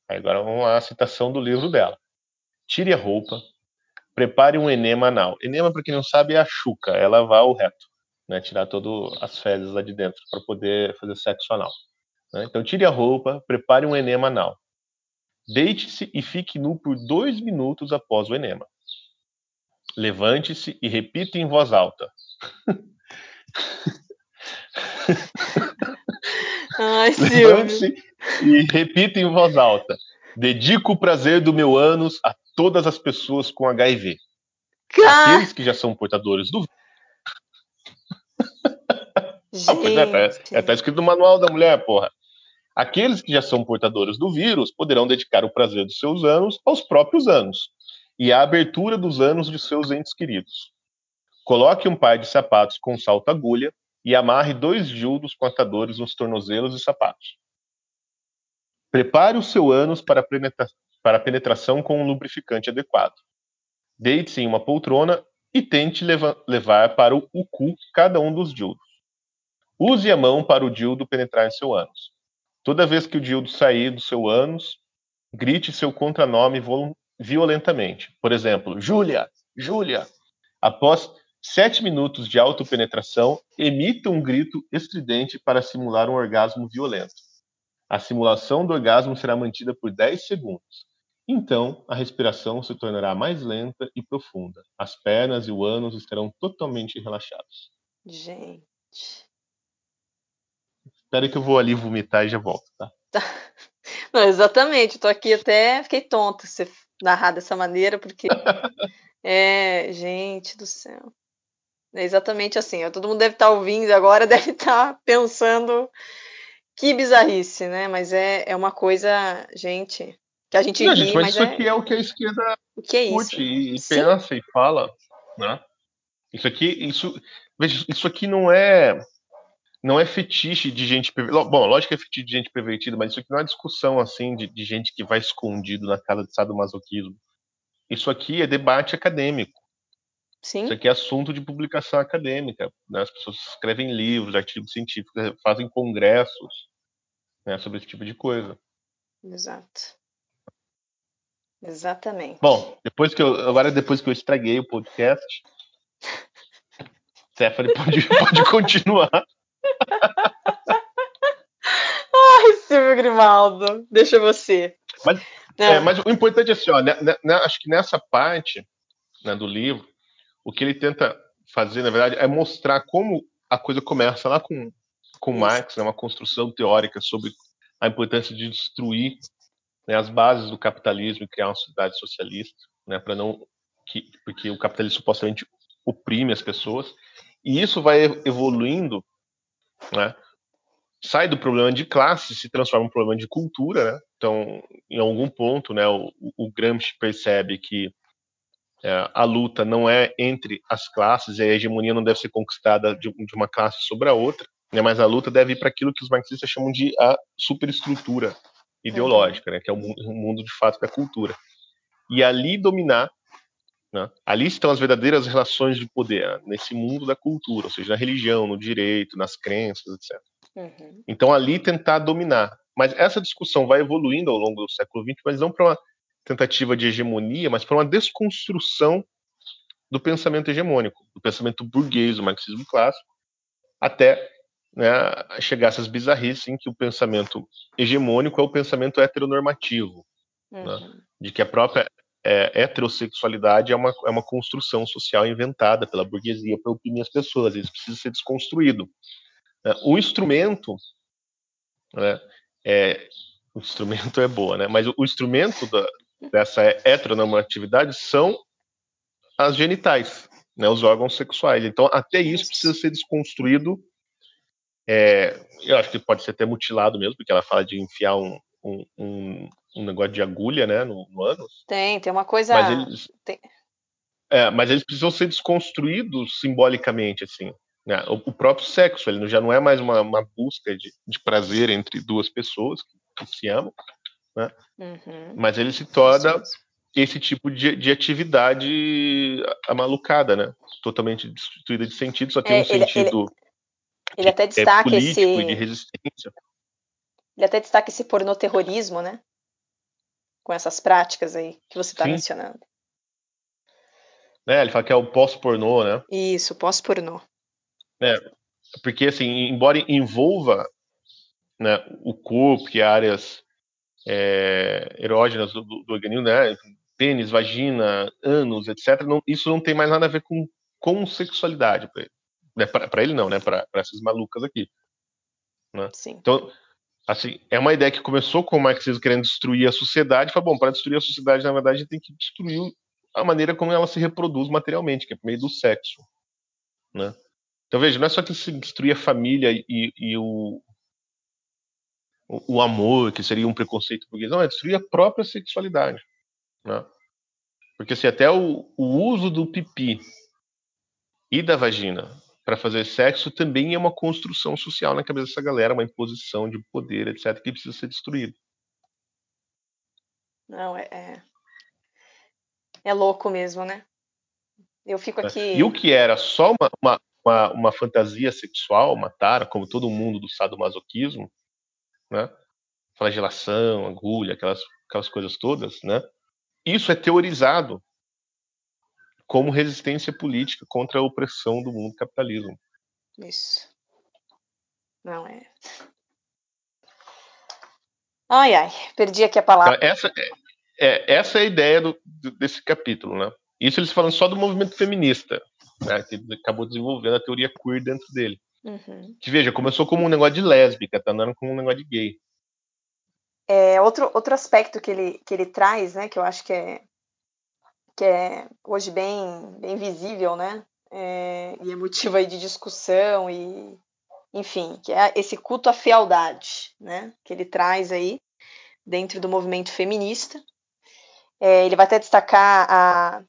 Agora vamos à citação do livro dela. Tire a roupa, prepare um enema anal. Enema, para quem não sabe, é a chuca, é lavar o reto, né, tirar todas as fezes lá de dentro para poder fazer sexo anal. Né? Então tire a roupa, prepare um enema anal. Deite-se e fique nu por dois minutos após o enema. Levante-se e repita em voz alta. Levante-se e repita em voz alta. Dedico o prazer do meu ânus a todas as pessoas com HIV. Car... Aqueles que já são portadores do Gente. é, tá, é, tá escrito no manual da mulher, porra. Aqueles que já são portadores do vírus poderão dedicar o prazer dos seus anos aos próprios anos e a abertura dos anos de seus entes queridos. Coloque um par de sapatos com salto agulha e amarre dois dildos com atadores nos tornozelos e sapatos. Prepare o seu ânus para, penetra para penetração com um lubrificante adequado. Deite-se em uma poltrona e tente levar para o, o cu cada um dos dildos. Use a mão para o dildo penetrar em seu ânus. Toda vez que o dildo sair do seu ânus, grite seu contranome violentamente. Por exemplo, Júlia, Júlia. Após sete minutos de autopenetração, emita um grito estridente para simular um orgasmo violento. A simulação do orgasmo será mantida por 10 segundos. Então, a respiração se tornará mais lenta e profunda. As pernas e o ânus estarão totalmente relaxados. Gente. Espera que eu vou ali vomitar e já volto, tá? Não, exatamente. Tô aqui até fiquei tonta se narrar dessa maneira, porque é, gente do céu. É exatamente assim. Todo mundo deve estar tá ouvindo agora, deve estar tá pensando que bizarrice, né? Mas é, é uma coisa, gente, que a gente Não, ri, gente, mas, mas isso é... aqui é o que a esquerda o que é isso? e, e pensa e fala, né? Isso aqui, isso, veja, isso aqui não é não é fetiche de gente pervertida. Bom, lógico que é fetiche de gente pervertida, mas isso aqui não é discussão assim de, de gente que vai escondido na casa de sadomasoquismo. Isso aqui é debate acadêmico. Sim. Isso aqui é assunto de publicação acadêmica. Né? As pessoas escrevem livros, artigos científicos, fazem congressos né, sobre esse tipo de coisa. Exato. Exatamente. Bom, depois que eu, agora depois que eu estraguei o podcast, Stephanie pode, pode continuar. Ai, Silvio Grimaldo, deixa você. Mas, é, mas o importante é assim, ó, né, né, acho que nessa parte né, do livro, o que ele tenta fazer, na verdade, é mostrar como a coisa começa lá com, com Marx, né, uma construção teórica sobre a importância de destruir né, as bases do capitalismo e criar uma sociedade socialista, né, para não que, porque o capitalismo supostamente oprime as pessoas, e isso vai evoluindo, né, sai do problema de classe se transforma em um problema de cultura, né? Então, em algum ponto, né, o, o Gramsci percebe que é, a luta não é entre as classes e a hegemonia não deve ser conquistada de, de uma classe sobre a outra, né, mas a luta deve ir para aquilo que os marxistas chamam de a superestrutura ideológica, né, que é o, o mundo de fato da cultura. E ali dominar, né, ali estão as verdadeiras relações de poder, né, nesse mundo da cultura, ou seja, na religião, no direito, nas crenças, etc. Uhum. Então, ali tentar dominar. Mas essa discussão vai evoluindo ao longo do século XX, mas não para uma tentativa de hegemonia, mas para uma desconstrução do pensamento hegemônico, do pensamento burguês, do marxismo clássico, até né, chegar a essas bizarrices em que o pensamento hegemônico é o pensamento heteronormativo, Uhum. né, de que a própria é, heterossexualidade é uma, é uma construção social inventada pela burguesia para oprimir as pessoas, isso precisa ser desconstruído. Né. O instrumento, né, é, o instrumento é boa, né? Mas o, o instrumento da, dessa heteronormatividade são as genitais, né? Os órgãos sexuais. Então, até isso precisa ser desconstruído. É, eu acho que pode ser até mutilado mesmo, porque ela fala de enfiar um, um, um, um negócio de agulha, né, no, no ânus. Tem, tem uma coisa. Mas eles, tem- é, mas eles precisam ser desconstruídos simbolicamente, assim. né? O, o próprio sexo, ele já não é mais uma, uma busca de, de prazer entre duas pessoas que, que se amam, Uhum. mas ele se torna esse tipo de, de atividade amalucada, né? Totalmente destruída de sentido, só tem É, um ele- sentido Ele até é destaca político esse. e de resistência. Ele até destaca esse pornoterrorismo, né? Com essas práticas aí que você está mencionando. Né? Ele fala que é o pós-pornô, né? Isso, pós-pornô. Porque, assim, embora envolva né, o corpo, que é áreas é, erógenas do, do, do organismo, né? Pênis, vagina, ânus, etc. Não, isso não tem mais nada a ver com, com sexualidade para ele. Né? Para ele não, né? Para essas malucas aqui. Sim. Então, assim, é uma ideia que começou com o marxismo querendo destruir a sociedade. Fala, bom, para destruir a sociedade, na verdade, a gente tem que destruir a maneira como ela se reproduz materialmente, que é por meio do sexo, né? Então veja, não é só que se destruir a família e, e o, o, o amor, que seria um preconceito burguês, não, é destruir a própria sexualidade, né? Porque se até o, o uso do pipi e da vagina para fazer sexo também é uma construção social na cabeça dessa galera, uma imposição de poder, etc, que precisa ser destruído. Não, é, é. É louco mesmo, né? Eu fico aqui. E o que era só uma, uma, uma, uma fantasia sexual, uma tara, como todo mundo do sadomasoquismo, né? Flagelação, agulha, aquelas, aquelas coisas todas, né? Isso é teorizado como resistência política contra a opressão do mundo capitalismo. Isso. Não é. Ai, ai, perdi aqui a palavra. Essa é, é, essa é a ideia do, desse capítulo, né? Isso eles falam só do movimento feminista, né? Que acabou desenvolvendo a teoria queer dentro dele. Uhum. Que veja, começou como um negócio de lésbica, tá andando como um negócio de gay. É, outro, outro aspecto que ele, que ele traz, né, que eu acho que é, que é hoje bem, bem visível, né, é, e é motivo aí de discussão e, enfim, que é esse culto à fealdade, né, que ele traz aí dentro do movimento feminista. É, ele vai até destacar a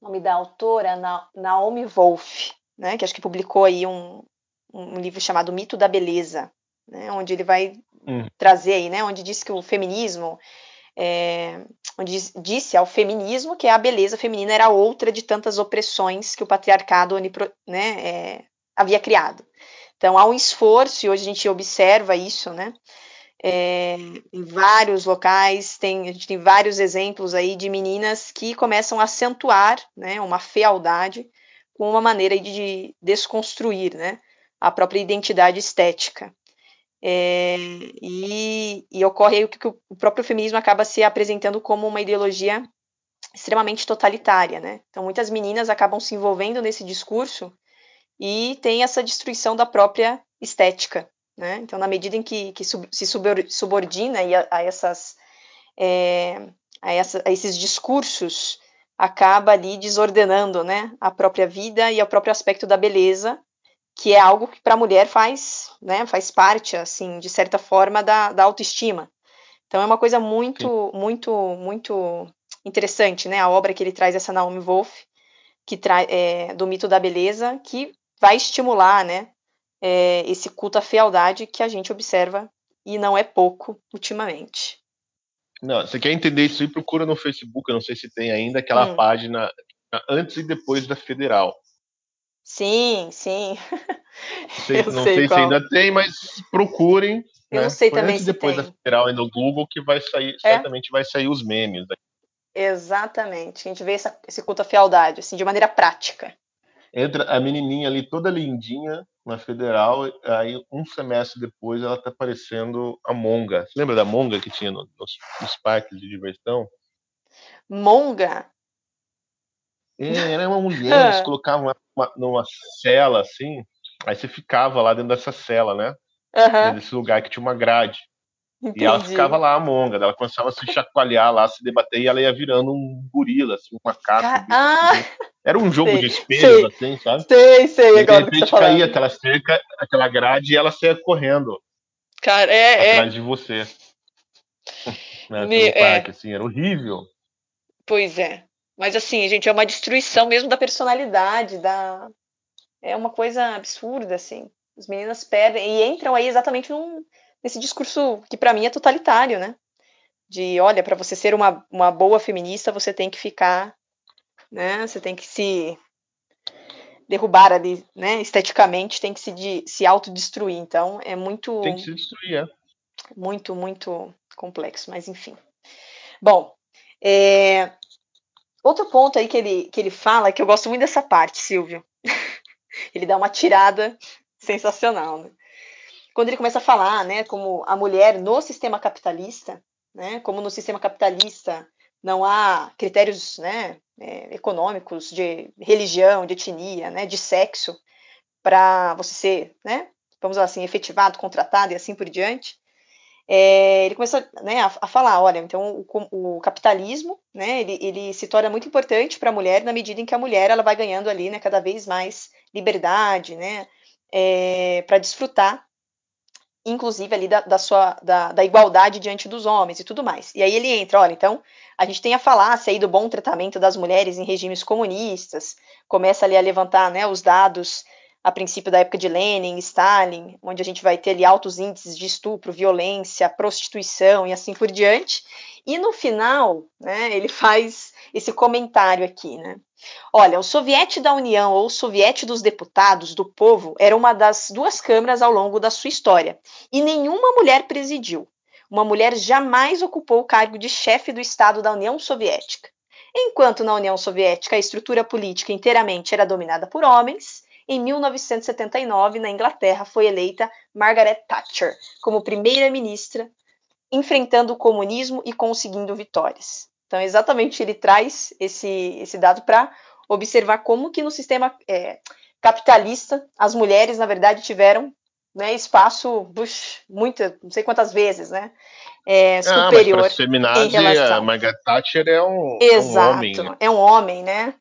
o nome da autora, Na, Naomi Wolf, né, que acho que publicou aí um, um livro chamado Mito da Beleza, né, onde ele vai Hum. trazer aí, né, onde diz que o feminismo, é, onde disse ao feminismo que a beleza feminina era outra de tantas opressões que o patriarcado né, é, havia criado. Então há um esforço e hoje a gente observa isso, né, é, em vários locais, tem, a gente tem vários exemplos aí de meninas que começam a acentuar, né, uma fealdade com uma maneira de desconstruir, né, a própria identidade estética. É, e, e, ocorre aí que o próprio feminismo acaba se apresentando como uma ideologia extremamente totalitária, né? Então muitas meninas acabam se envolvendo nesse discurso e tem essa destruição da própria estética, né? Então na medida em que, que sub, se subordina a, a essas é, a, essa, a esses discursos acaba ali desordenando, né? A própria vida e o próprio aspecto da beleza que é algo que para a mulher faz, né, faz parte, assim, de certa forma, da, da autoestima. Então é uma coisa muito, Sim. muito, muito interessante, né, a obra que ele traz essa Naomi Wolf, que traz é, do mito da beleza, que vai estimular, né, é, esse culto à fealdade que a gente observa e não é pouco ultimamente. Não, você quer entender isso aí? Procura no Facebook, eu não sei se tem ainda aquela hum. página antes e depois da Federal. Sim, sim. Sei, não sei, sei se ainda tem, mas procurem. Eu né? não sei Foi também se depois tem. da Federal no Google que vai sair, É? certamente vai sair os memes. né? Exatamente. A gente vê essa, esse culto à fealdade, assim, de maneira prática. Entra a menininha ali toda lindinha na Federal, aí um semestre depois ela tá parecendo a Monga. Você lembra da Monga que tinha no- nos, nos parques de diversão? Monga? É, era uma mulher, eles colocavam ela numa, cela assim, aí você ficava lá dentro dessa cela, né? Aham, Nesse lugar que tinha uma grade. E ela entendi. ficava lá, a monga, ela começava a se chacoalhar lá, se debater, e ela ia virando um gorila, assim, um macaco. Ca- um bicho, Ah, assim. Era um jogo sei, de espelhos, assim, sabe? sei, sei E de agora você repente tá caía falando. aquela cerca, aquela grade, e ela saía correndo Cara, é, é. atrás de você. Né, Me- pelo parque, assim, era horrível. Pois é. Mas assim, gente, é uma destruição mesmo da personalidade, da. É uma coisa absurda, assim. As meninas perdem e entram aí exatamente num, nesse discurso que pra mim é totalitário, né? de olha, para você ser uma, uma boa feminista, você tem que ficar, né? Você tem que se derrubar ali, né? Esteticamente, tem que se, de, se autodestruir. Então, é muito. Tem que se destruir, é. Muito, muito complexo, mas enfim. Bom, é, outro ponto aí que ele, que ele fala, que eu gosto muito dessa parte, Silvio. ele dá uma tirada sensacional, né? Quando ele começa a falar, né, como a mulher no sistema capitalista, né, como no sistema capitalista não há critérios, né, é, econômicos de religião, de etnia, né, de sexo para você ser, né, vamos assim, efetivado, contratado e assim por diante é, ele começou né, a, a, falar, olha, então o, o capitalismo, né, ele, ele, se torna muito importante para a mulher na medida em que a mulher ela vai ganhando ali, né, cada vez mais liberdade, né, é, para desfrutar, inclusive ali da, da sua da, da, igualdade diante dos homens e tudo mais. E aí ele entra, olha, então a gente tem a falácia aí do bom tratamento das mulheres em regimes comunistas, começa ali a levantar, né, os dados a princípio da época de Lenin, Stalin, onde a gente vai ter ali altos índices de estupro, violência, prostituição e assim por diante. E no final, né, ele faz esse comentário aqui, né? Olha, o Soviete da União ou o Soviete dos Deputados do Povo era uma das duas câmaras ao longo da sua história, e nenhuma mulher presidiu. Uma mulher jamais ocupou o cargo de chefe do Estado da União Soviética. Enquanto na União Soviética a estrutura política inteiramente era dominada por homens, em 1979, na Inglaterra, foi eleita Margaret Thatcher como primeira-ministra, enfrentando o comunismo e conseguindo vitórias. Então, exatamente, ele traz esse, esse dado para observar como que no sistema é, capitalista as mulheres, na verdade, tiveram né, espaço, puxa, muita, não sei quantas vezes, né? É, superior ah, em relação. A Margaret Thatcher é um, Exato, um homem. Né? É um homem, né?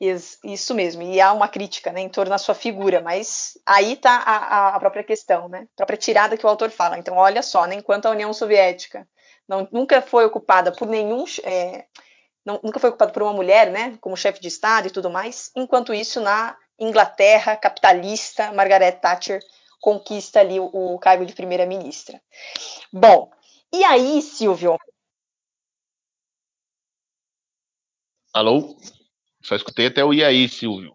Isso mesmo, e há uma crítica né, em torno da sua figura, mas aí está a, a, própria questão, né, a própria tirada que o autor fala. Então, olha só, né, enquanto a União Soviética não, nunca foi ocupada por nenhum. É, não, nunca foi ocupada por uma mulher, né, como chefe de Estado e tudo mais, enquanto isso, na Inglaterra capitalista, Margaret Thatcher conquista ali o, o cargo de primeira-ministra. Bom, e aí, Silvio? Alô? Só escutei até o e aí, Silvio.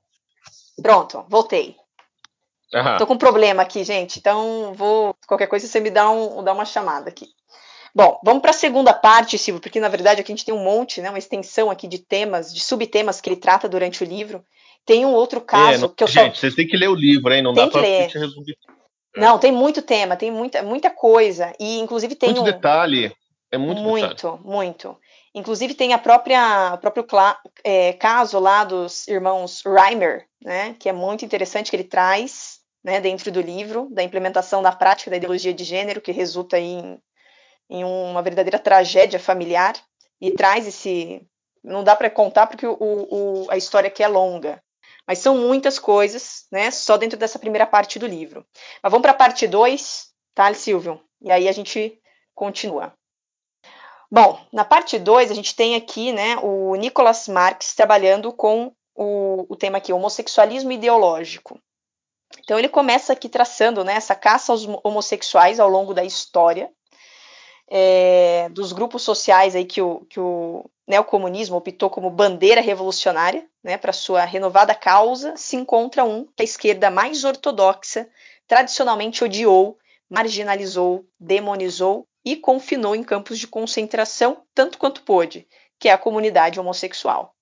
Pronto, voltei. Aham. Tô com um problema aqui, gente. Então, vou. Qualquer coisa você me dá, um, dá uma chamada aqui. Bom, vamos para a segunda parte, Silvio, porque na verdade aqui a gente tem um monte, né, uma extensão aqui de temas, de subtemas que ele trata durante o livro. Tem um outro caso é, não, que eu gente, só... vocês têm que ler o livro, hein? Não tem dá para resumir. Não, tem muito tema, tem muita, muita coisa e inclusive tem muito um detalhe. É muito, muito, detalhe. muito. Inclusive tem a própria o próprio é, caso lá dos irmãos Reimer, né, que é muito interessante que ele traz, né, dentro do livro, da implementação na prática da ideologia de gênero, que resulta em, em uma verdadeira tragédia familiar e traz esse, não dá para contar porque o, o, a história aqui é longa, mas são muitas coisas, né, só dentro dessa primeira parte do livro. Mas vamos para a parte 2, tá, Silvio? E aí a gente continua. Bom, na parte 2 a gente tem aqui né, o Nicolas Marx trabalhando com o, o tema aqui, homossexualismo ideológico. Então ele começa aqui traçando né, essa caça aos homossexuais ao longo da história, é, dos grupos sociais aí que o, que o neocomunismo optou como bandeira revolucionária né, para sua renovada causa, se encontra um que a esquerda mais ortodoxa tradicionalmente odiou, marginalizou, demonizou e confinou em campos de concentração tanto quanto pôde, que é a comunidade homossexual.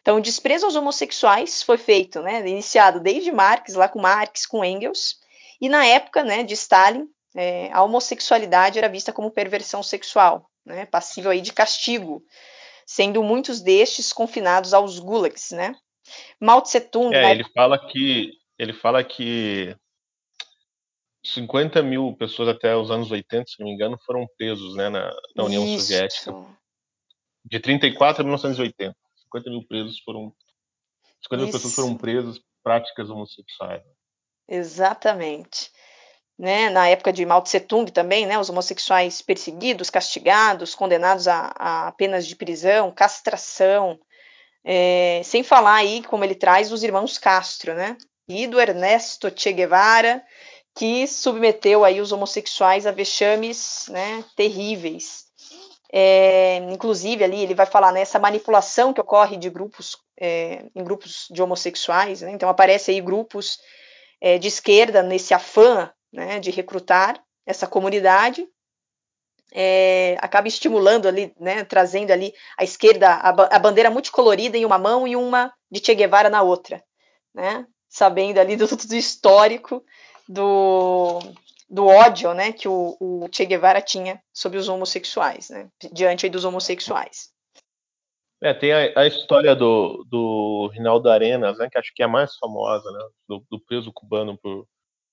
Então, o desprezo aos homossexuais foi feito, né, iniciado desde Marx, lá com Marx, com Engels, e na época né, de Stalin, é, a homossexualidade era vista como perversão sexual, né, passível aí de castigo, sendo muitos destes confinados aos gulags, né. Mao Tse Tung. É, né, ele fala que ele fala que 50 mil pessoas até os anos 80, se não me engano, foram presos né, na, na União Isso. Soviética. De 34 a 1980. 50 mil presos foram. 50 mil pessoas foram presas práticas homossexuais. Exatamente. Né, na época de Mao Tse Tung também, né, os homossexuais perseguidos, castigados, condenados a, a penas de prisão, castração, é, sem falar aí, como ele traz, os irmãos Castro, né, e do Ernesto Che Guevara, que submeteu aí os homossexuais a vexames né, terríveis. É, inclusive ali ele vai falar nessa né, manipulação que ocorre de grupos é, em grupos de homossexuais, né? então aparece aí grupos é, de esquerda nesse afã né, de recrutar essa comunidade, é, acaba estimulando ali, né, trazendo ali a esquerda a, a, bandeira multicolorida em uma mão e uma de Che Guevara na outra, né, sabendo ali do, do histórico do, do ódio né, que o, o, Che Guevara tinha sobre os homossexuais, né, diante dos homossexuais. É, tem a, a, história do, do Rinaldo Arenas, né, que acho que é a mais famosa, né, do, do preso cubano por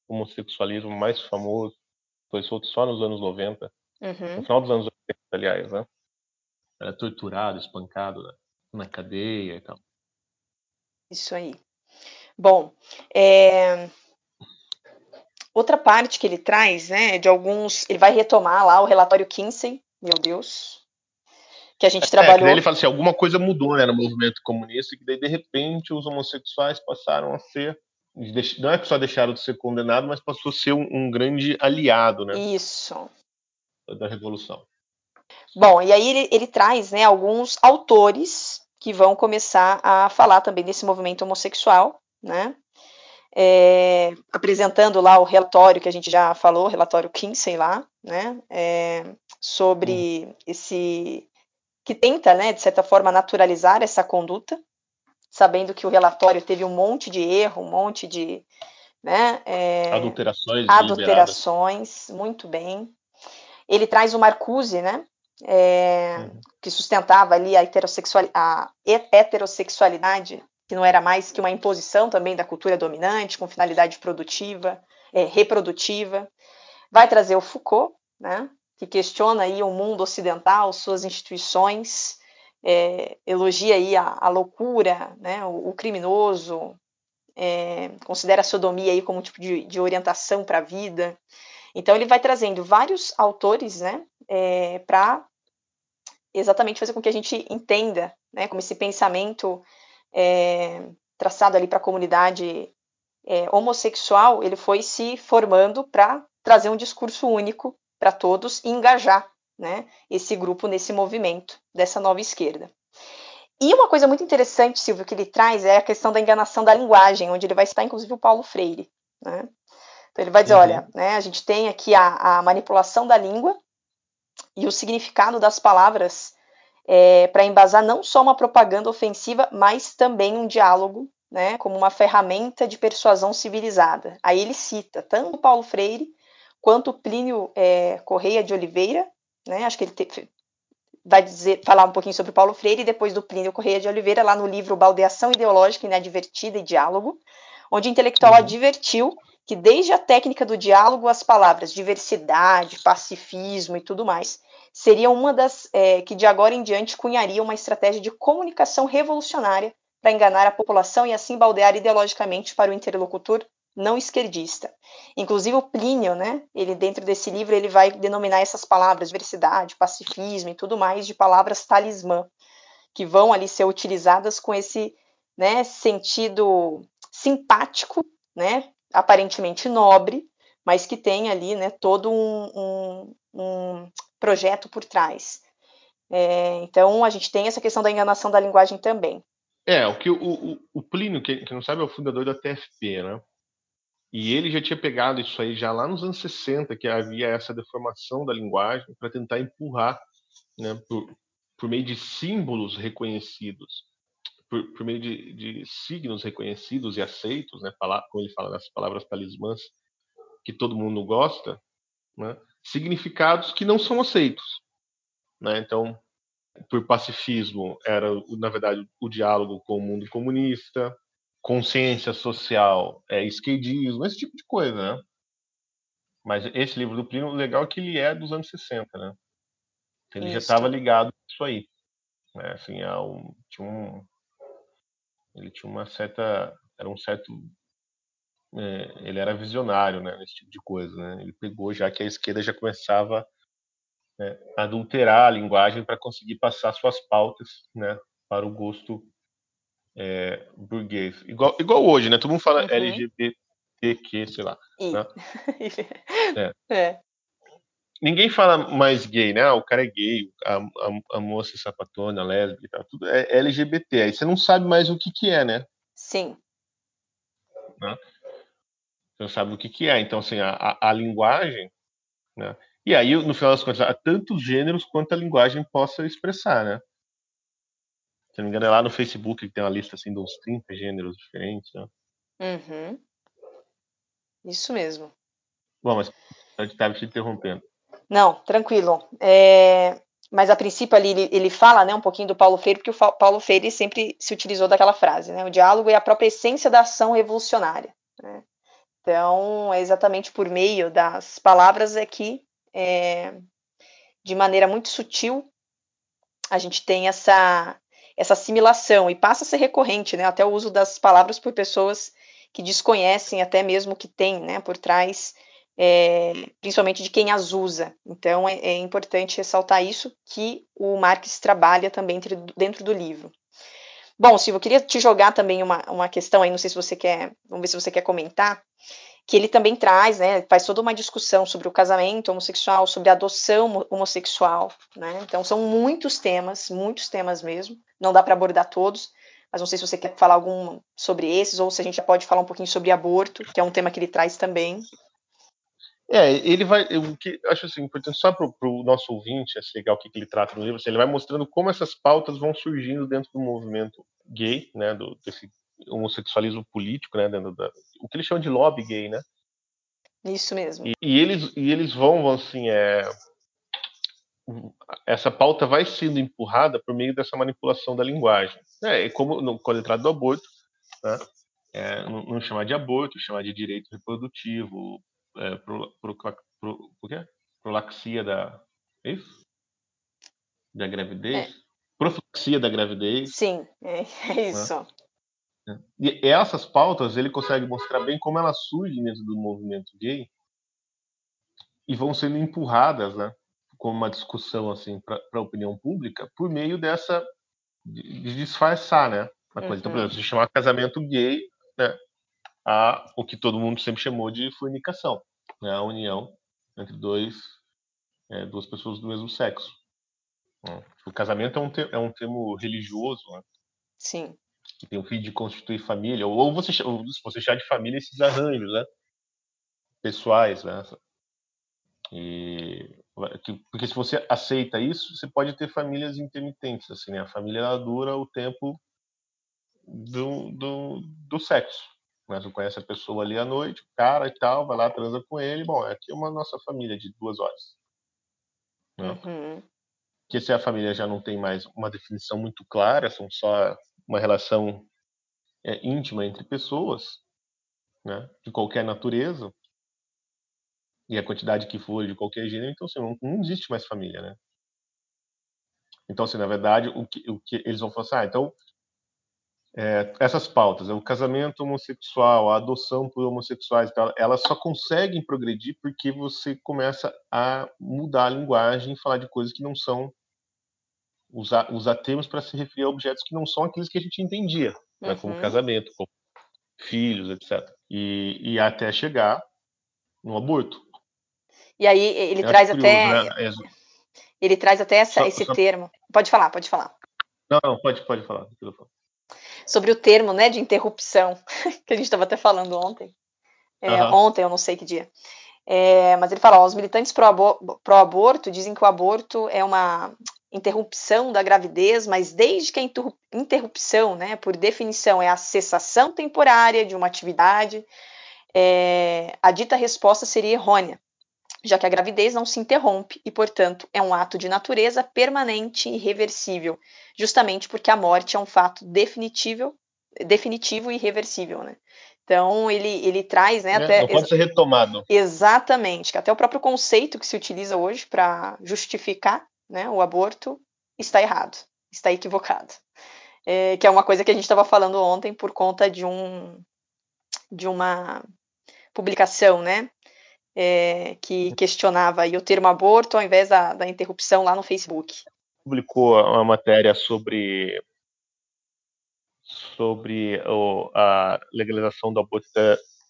homossexualismo mais famoso, foi solto só nos anos 90, uhum. no final dos anos 80, aliás, né? Era torturado, espancado né, na cadeia e tal. Isso aí. Bom, é... outra parte que ele traz, né, de alguns, ele vai retomar lá o relatório Kinsey, meu Deus, que a gente é, trabalhou. ele fala assim, alguma coisa mudou né, no movimento comunista, que daí de repente os homossexuais passaram a ser não é que só deixaram de ser condenado, mas passou a ser um, um grande aliado, né? Isso. Da revolução. Bom, e aí ele, ele traz, né, alguns autores que vão começar a falar também desse movimento homossexual, né? É, apresentando lá o relatório que a gente já falou, relatório Kinsey lá, né? É, sobre hum. esse que tenta, né, de certa forma, naturalizar essa conduta, sabendo que o relatório teve um monte de erro, um monte de né, é, adulterações, adulterações, muito bem. Ele traz o Marcuse, né, é, uhum. que sustentava ali a, heterossexual, a heterossexualidade, que não era mais que uma imposição também da cultura dominante, com finalidade produtiva, é, reprodutiva. Vai trazer o Foucault, né, que questiona aí o mundo ocidental, suas instituições, é, elogia aí a, a loucura, né, o, o criminoso, é, considera a sodomia aí como um tipo de, de orientação para a vida. Então ele vai trazendo vários autores, né, é, para exatamente fazer com que a gente entenda, né, como esse pensamento é, traçado ali para a comunidade é, homossexual, ele foi se formando para trazer um discurso único para todos e engajar né, esse grupo nesse movimento dessa nova esquerda. E uma coisa muito interessante, Silvio, que ele traz é a questão da enganação da linguagem, onde ele vai citar inclusive o Paulo Freire. Né? Então ele vai dizer, uhum. olha, né, a gente tem aqui a, a, manipulação da língua e o significado das palavras é, para embasar não só uma propaganda ofensiva, mas também um diálogo, né, como uma ferramenta de persuasão civilizada. Aí ele cita tanto Paulo Freire quanto Plínio é, Correia de Oliveira, né? Acho que ele te, vai dizer, falar um pouquinho sobre Paulo Freire e depois do Plínio Correia de Oliveira, lá no livro Baldeação Ideológica Inadvertida e Diálogo, onde o intelectual uhum. advertiu que desde a técnica do diálogo, as palavras diversidade, pacifismo e tudo mais seriam uma das é, que de agora em diante cunhariam uma estratégia de comunicação revolucionária para enganar a população e assim baldear ideologicamente para o interlocutor não esquerdista. Inclusive o Plínio, né, ele dentro desse livro ele vai denominar essas palavras diversidade, pacifismo e tudo mais de palavras talismã, que vão ali ser utilizadas com esse, né, sentido simpático, né, aparentemente nobre, mas que tem ali, né, todo um, um, um projeto por trás. É, então a gente tem essa questão da enganação da linguagem também. É, o que o, o, o Plínio, que, que não sabe, é o fundador da TFP, né? E ele já tinha pegado isso aí já lá nos anos 60, que havia essa deformação da linguagem para tentar empurrar, né, por, por, meio de símbolos reconhecidos, por, por meio de, de, signos reconhecidos e aceitos, né, como ele fala nas palavras talismãs, que todo mundo gosta, né, significados que não são aceitos. Né? Então, por pacifismo era, na verdade, o diálogo com o mundo comunista, consciência social, é, esquerdismo, esse tipo de coisa, né? Mas esse livro do Plínio, o legal é que ele é dos anos 60, né? Ele isso. já estava ligado a isso aí. Né? Assim, um, tinha um, ele tinha uma certa, era um certo, é, ele era visionário, né? Nesse tipo de coisa, né? Ele pegou já que a esquerda já começava né, a adulterar a linguagem para conseguir passar suas pautas, né? Para o gosto é, burguês. Igual, igual hoje, né? Todo mundo fala uhum. LGBTQ, sei lá. Né? é. é. ninguém fala mais gay, né? Ah, o cara é gay, a, a, a moça é sapatona, lésbica, tudo é LGBT. Aí você não sabe mais o que que é, né? Sim. Né? Você não sabe o que que é. Então, assim, a, a, a linguagem, né? E aí, no final das contas, há tantos gêneros quanto a linguagem possa expressar, né? Se não me engano, é lá no Facebook que tem uma lista assim de uns 30 gêneros diferentes, né? Uhum. Isso mesmo. Bom, mas eu estava te interrompendo. Não, tranquilo. É, mas a princípio ali ele, ele, fala né, um pouquinho do Paulo Freire, porque o Paulo Freire sempre se utilizou daquela frase, né? O diálogo é a própria essência da ação revolucionária. Né? Então, é exatamente por meio das palavras é que, é, de maneira muito sutil, a gente tem essa, essa assimilação e passa a ser recorrente, né? Até o uso das palavras por pessoas que desconhecem até mesmo o que tem né, por trás é, principalmente de quem as usa. Então é, é, importante ressaltar isso que o Marx trabalha também dentro do livro. Bom, Silvio, eu queria te jogar também uma, uma questão aí, não sei se você quer, vamos ver se você quer comentar, que ele também traz, né, faz toda uma discussão sobre o casamento homossexual, sobre a adoção homossexual, né, então são muitos temas, muitos temas mesmo, não dá para abordar todos, mas não sei se você quer falar algum sobre esses, ou se a gente já pode falar um pouquinho sobre aborto, que é um tema que ele traz também. É, ele vai. O que acho assim, importante só para o nosso ouvinte, assim, legal o que, que ele trata no livro, assim, ele vai mostrando como essas pautas vão surgindo dentro do movimento gay, né, do, desse homossexualismo político, né, dentro da, o que ele chama de lobby gay, né? Isso mesmo. E, e eles, e eles vão, assim, é, essa pauta vai sendo empurrada por meio dessa manipulação da linguagem. É, como no, quando ele trata do aborto, né, é, não, não chamar de aborto, chamar de direito reprodutivo, é, pro, pro, pro, pro quê? prolaxia da. É isso? Da gravidez? É. Profilaxia da gravidez. Sim, é, é né? isso. Né? E essas pautas ele consegue mostrar bem como elas surgem dentro do movimento gay e vão sendo empurradas, né, como uma discussão assim para a opinião pública por meio dessa de disfarçar, né, a coisa. Uhum. Então, por exemplo, se chamar casamento gay, né, a o que todo mundo sempre chamou de fornicação, né, a união entre dois é, duas pessoas do mesmo sexo. Né. O casamento é um, é um termo religioso, né? Sim. Que tem o fim de constituir família, ou você, ou você chama de família esses arranjos, né? Pessoais, né? E, porque se você aceita isso, você pode ter famílias intermitentes, assim, né? A família dura o tempo do, do, do sexo. Você conhece a pessoa ali à noite, o cara e tal, vai lá, transa com ele. Bom, aqui é uma nossa família de duas horas. Né? Uhum. Que se a família já não tem mais uma definição muito clara, são só uma relação é, íntima entre pessoas, né? de qualquer natureza, e a quantidade que for de qualquer gênero, então assim, não, não existe mais família, né? Então, assim, na verdade, o que, o que eles vão falar assim, ah, então é, essas pautas, o casamento homossexual, a adoção por homossexuais, elas só conseguem progredir porque você começa a mudar a linguagem e falar de coisas que não são usar, usar termos para se referir a objetos que não são aqueles que a gente entendia, uhum. né, como uhum. casamento, como filhos, etc. E, e até chegar no aborto. E aí ele Eu traz curioso, até né? ele traz até essa, só, esse só... termo. Pode falar, pode falar. Não, não pode, pode falar sobre o termo né, de interrupção, que a gente estava até falando ontem. É, uhum. Ontem, eu não sei que dia. É, mas ele fala: ó, os militantes pró-aborto dizem que o aborto é uma interrupção da gravidez, mas desde que a interrupção, né, por definição, é a cessação temporária de uma atividade, é, a dita resposta seria errônea, já que a gravidez não se interrompe e, portanto, é um ato de natureza permanente e irreversível, justamente porque a morte é um fato definitivo, definitivo e irreversível, né? Então ele, ele traz, né, é, até não pode ser retomado. Exatamente, que até o próprio conceito que se utiliza hoje para justificar, né, o aborto está errado, está equivocado, é, que é uma coisa que a gente estava falando ontem por conta de um de uma publicação, né, é, que questionava o termo aborto ao invés da, da interrupção lá no Facebook. Publicou uma matéria sobre sobre o, a legalização do aborto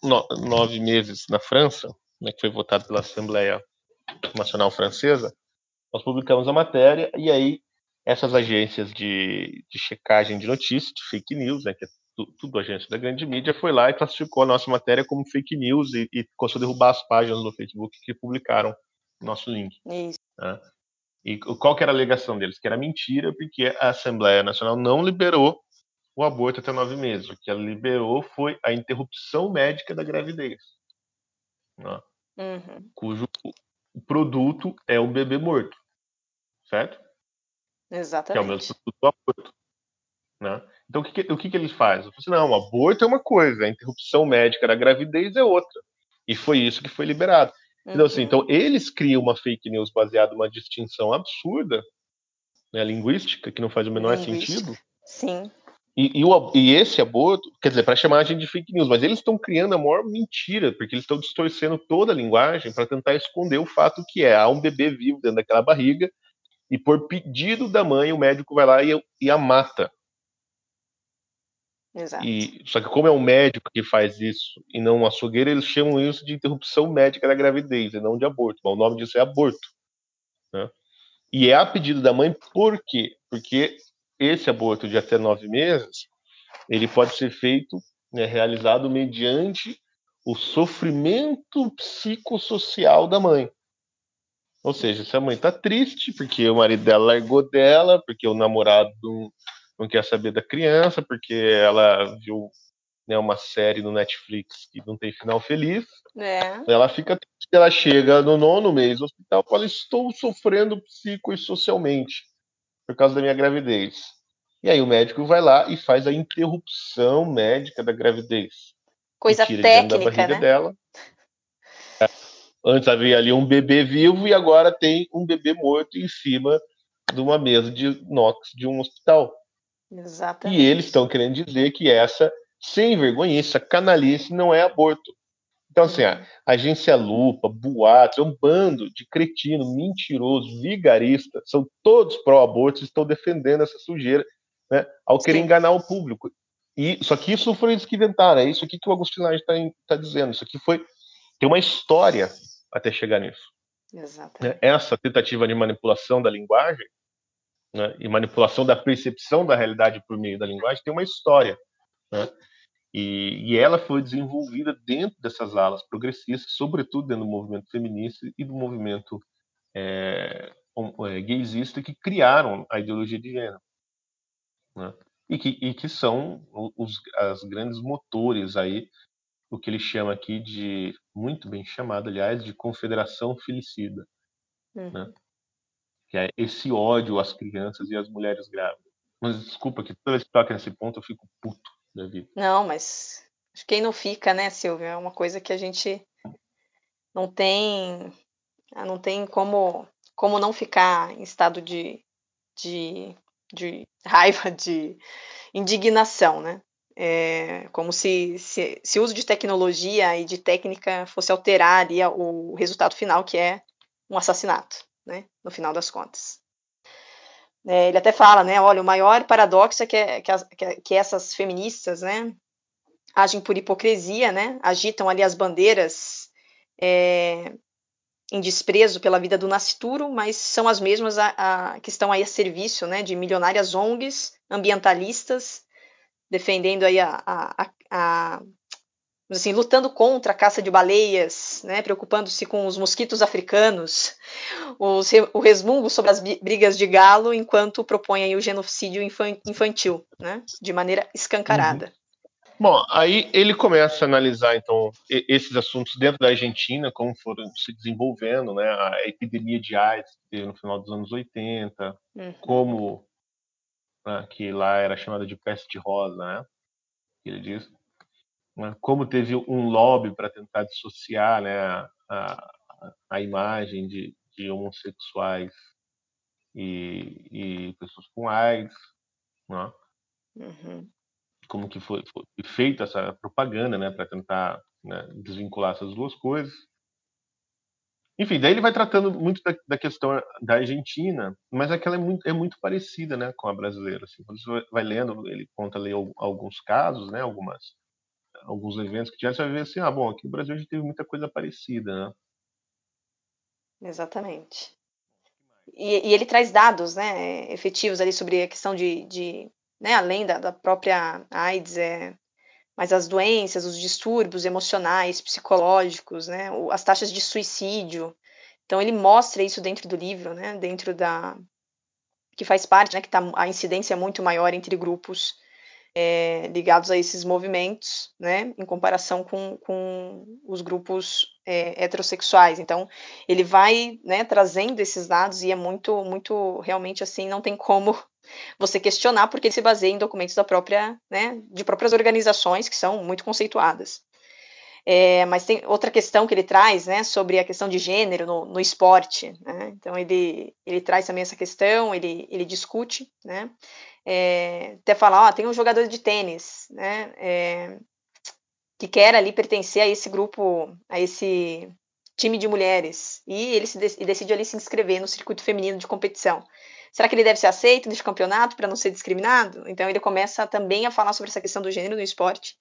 no, nove meses na França, né, que foi votado pela Assembleia Nacional Francesa, nós publicamos a matéria e aí essas agências de, de checagem de notícias, de fake news, né, que é tudo, agência da grande mídia, foi lá e classificou a nossa matéria como fake news e, e começou a derrubar as páginas do Facebook que publicaram o nosso link. Isso. Né? E qual que era a alegação deles? Que era mentira, porque a Assembleia Nacional não liberou o aborto até nove meses. O que ela liberou foi a interrupção médica da gravidez, né? Uhum. cujo produto é o bebê morto, certo? Que é o Exatamente. mesmo produto do aborto. Né? Então, o que, que- o que, que ele faz? Eu falei assim, não, o aborto é uma coisa, a interrupção médica da gravidez é outra. E foi isso que foi liberado. Então, assim, Uhum. então eles criam uma fake news baseada numa distinção absurda, né, linguística, que não faz o menor Linguística. sentido. Sim, E, e o- e esse aborto, quer dizer, para chamar a gente de fake news, mas eles estão criando a maior mentira, porque eles estão distorcendo toda a linguagem para tentar esconder o fato que é há um bebê vivo dentro daquela barriga e por pedido da mãe o médico vai lá e, e a mata. Exato. E, só que como é um médico que faz isso e não um açougueiro, eles chamam isso de interrupção médica da gravidez e não de aborto. Mas o nome disso é aborto. né? E é a pedido da mãe por quê? Porque esse aborto de até nove meses, ele pode ser feito, né, realizado mediante o sofrimento psicossocial da mãe. Ou seja, se a mãe está triste porque o marido dela largou dela, porque o namorado não, quer saber da criança, porque ela viu né, uma série no Netflix que não tem final feliz, É, ela fica triste, ela chega no nono mês do hospital e fala, estou sofrendo psico e socialmente por causa da minha gravidez. E aí o médico vai lá e faz a interrupção médica da gravidez. coisa tira dentro da técnica, barriga né? dela. É. Antes havia ali um bebê vivo e agora tem um bebê morto em cima de uma mesa de inox de um hospital. Exatamente. E eles estão querendo dizer que essa sem vergonhice, essa canalice não é aborto. Então, assim, Uhum. a agência Lupa, Boatos, é um bando de cretino, mentiroso, vigarista, são todos pró-aborto, estão defendendo essa sujeira, né, ao querer Sim. enganar o público. E, só que isso foi eles que inventaram, é isso aqui que o Agostinho está tá dizendo, isso aqui foi, tem uma história até chegar nisso. Exatamente. né? Essa tentativa de manipulação da linguagem né, e manipulação da percepção da realidade por meio da linguagem tem uma história. Né? E, e ela foi desenvolvida dentro dessas alas progressistas, sobretudo dentro do movimento feminista e do movimento é, é, gaysista, que criaram a ideologia de gênero. Né? E, que, e que são os as grandes motores aí, o que ele chama aqui de, muito bem chamado, aliás, de confederação filicida Uhum. né? Que é esse ódio às crianças e às mulheres grávidas. Mas desculpa que toda vez que toca nesse ponto eu fico puto da vida. Não, mas quem não fica, né, Silvia? É uma coisa que a gente não tem, ah, não tem como, como não ficar em estado de, de, de raiva, de indignação, né? É como se, se, se o uso de tecnologia e de técnica fosse alterar ali o resultado final, que é um assassinato, né? No final das contas. É, ele até fala, né? Olha, o maior paradoxo é que, que, que- essas feministas, né? Agem por hipocrisia, né? Agitam ali as bandeiras é, em desprezo pela vida do nascituro, mas são as mesmas a, a- que estão aí a serviço, né? De milionárias ONGs ambientalistas defendendo aí a, a, assim, lutando contra a caça de baleias, né, preocupando-se com os mosquitos africanos, os o resmungo sobre as brigas de galo, enquanto propõe aí o genocídio infan- infantil, né, de maneira escancarada. Bom, aí ele começa a analisar então esses assuntos dentro da Argentina, como foram se desenvolvendo, né? A epidemia de AIDS no final dos anos 80, Uhum. como né, que lá era chamada de peste rosa, né? Ele diz, né, como teve um lobby para tentar dissociar, né, a, a, imagem de, de homossexuais e, e pessoas com AIDS, né? Uhum. como que foi, foi feita essa propaganda, né, para tentar né, desvincular essas duas coisas. Enfim, daí ele vai tratando muito da, da questão da Argentina, mas é que ela é muito, é muito parecida, né, com a brasileira. Assim. Quando você vai- lendo, ele conta ali al- alguns casos, né, algumas, alguns eventos que tiveram, você vai ver assim, ah, bom, aqui no Brasil a gente teve muita coisa parecida, né. Exatamente. E, e, ele traz dados né, efetivos ali sobre a questão de, de né, além da, da própria AIDS, é, mas as doenças, os distúrbios emocionais, psicológicos, né, as taxas de suicídio. Então ele mostra isso dentro do livro, né, dentro da que faz parte, né, que tá, a incidência é muito maior entre grupos é, ligados a esses movimentos, né, em comparação com, com os grupos é, heterossexuais. Então, ele vai né, trazendo esses dados e é muito, muito, realmente assim, não tem como você questionar, porque ele se baseia em documentos da própria, né, de próprias organizações que são muito conceituadas. É, mas tem outra questão que ele traz, né, sobre a questão de gênero no, no esporte. Né? Então ele, ele traz também essa questão, ele, ele discute, né? É, até falar, ó, tem um jogador de tênis, né? É, que quer ali pertencer a esse grupo, a esse time de mulheres, e ele se e decide ali se inscrever no circuito feminino de competição. Será que ele deve ser aceito nesse campeonato para não ser discriminado? Então ele começa também a falar sobre essa questão do gênero no esporte,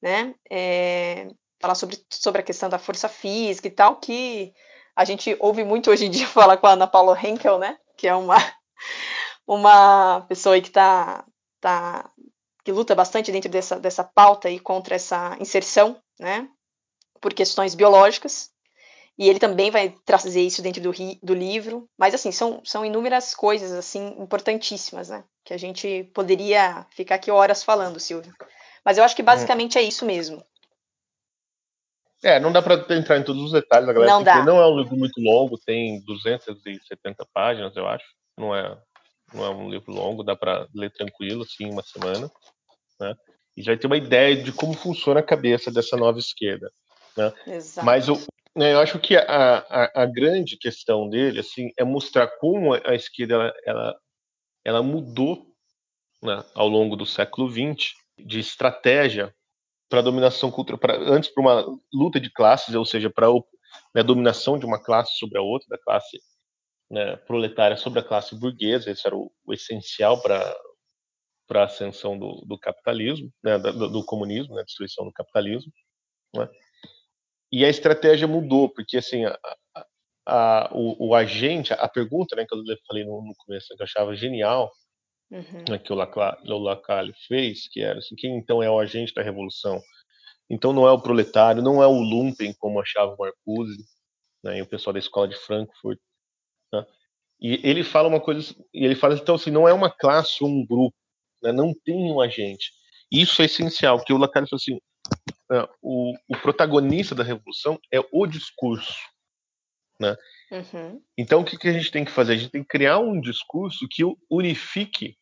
né? É, falar sobre, sobre a questão da força física e tal, que a gente ouve muito hoje em dia falar com a Ana Paula Henkel, né? Que é uma, uma pessoa aí que tá, tá que luta bastante dentro dessa, dessa pauta e contra essa inserção, né? Por questões biológicas. E ele também vai trazer isso dentro do, do livro. Mas, assim, são, são inúmeras coisas, assim, importantíssimas, né? Que a gente poderia ficar aqui horas falando, Silvio. Mas eu acho que basicamente é isso mesmo. É, não dá para entrar em todos os detalhes, a galera não, dá. não é um livro muito longo, tem 270 páginas, eu acho. Não é, não é um livro longo, dá para ler tranquilo, assim, uma semana. Né? E já ter uma ideia de como funciona a cabeça dessa nova esquerda. Né? Exato. Mas eu, né, eu acho que a, a, a, grande questão dele assim, é mostrar como a esquerda ela, ela, ela mudou né, ao longo do século XX de estratégia para dominação cultural, pra, antes para uma luta de classes, ou seja, para né, a dominação de uma classe sobre a outra, da classe né, proletária sobre a classe burguesa, esse era o, o essencial para para a ascensão do, do capitalismo, né, do, do, comunismo, né, destruição do capitalismo. Né? E a estratégia mudou, porque assim, a, a, a, o, o, agente, a pergunta né, que eu falei no, no começo, que eu achava genial. Né, que o Lacalle fez, que era assim, quem então é o agente da revolução? Então não é o proletário, não é o lumpen, como achava o Marcuse, né, e o pessoal da escola de Frankfurt. Né? E ele fala uma coisa, e ele fala então assim, não é uma classe ou um grupo, né, não tem um agente. Isso é essencial, porque o Lacan falou assim, é, o, o, protagonista da revolução é o discurso. Né? Uhum. Então, o que, que, a gente tem que fazer? A gente tem que criar um discurso que unifique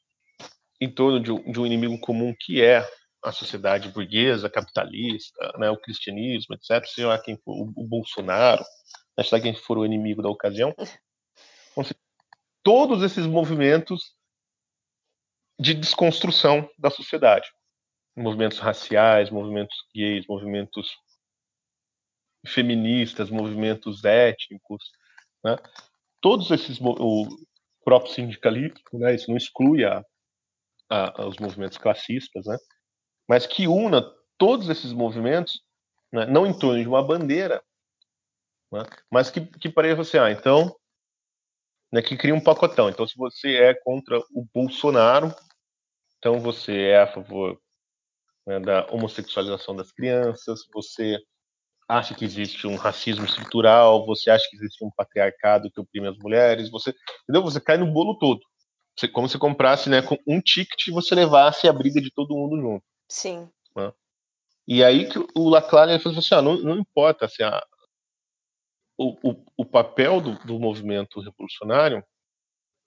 em torno de um, de um inimigo comum que é a sociedade burguesa, capitalista, né, o cristianismo, etc. Seja lá quem for, o, o Bolsonaro, né, seja lá quem for o inimigo da ocasião. Então, todos esses movimentos de desconstrução da sociedade. Movimentos raciais, movimentos gays, movimentos feministas, movimentos étnicos, né? todos esses, o próprio sindicalismo, né? isso não exclui a, a, os movimentos classistas, né? mas que una todos esses movimentos, né? não em torno de uma bandeira, né? mas que, que pareça assim, ah, então né, que cria um pacotão. Então, se você é contra o Bolsonaro, então você é a favor né, da homossexualização das crianças, você acha que existe um racismo estrutural, você acha que existe um patriarcado que oprime as mulheres, você, entendeu? Você cai no bolo todo. Você, como se comprasse, né, com um ticket e você levasse a briga de todo mundo junto. Sim. Né? E aí que o Laclare falou assim, ah, não, não importa assim, a, o, o, o papel do, do movimento revolucionário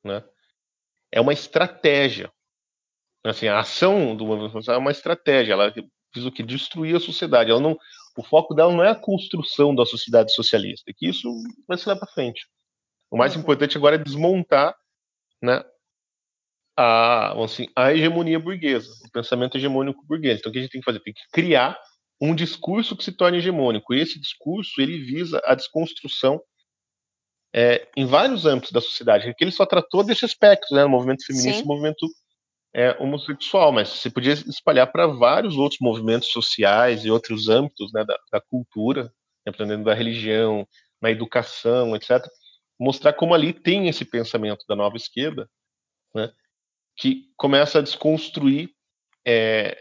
né, é uma estratégia. Assim, a ação do movimento revolucionário é uma estratégia. Ela diz o que destruir a sociedade. Ela não, o foco dela não é a construção da sociedade socialista, que isso vai se levar para frente. O mais uhum. importante agora é desmontar, né, a, assim, a hegemonia burguesa, o pensamento hegemônico burguês. Então, o que a gente tem que fazer? Tem que criar um discurso que se torne hegemônico. E esse discurso ele visa a desconstrução é, em vários âmbitos da sociedade. Porque ele só tratou desse aspecto, né, no movimento feminista, e movimento é, homossexual, mas você podia espalhar para vários outros movimentos sociais e outros âmbitos né, da, da cultura, aprendendo da religião, na educação, etc. mostrar como ali tem esse pensamento da nova esquerda, né, que começa a desconstruir, é,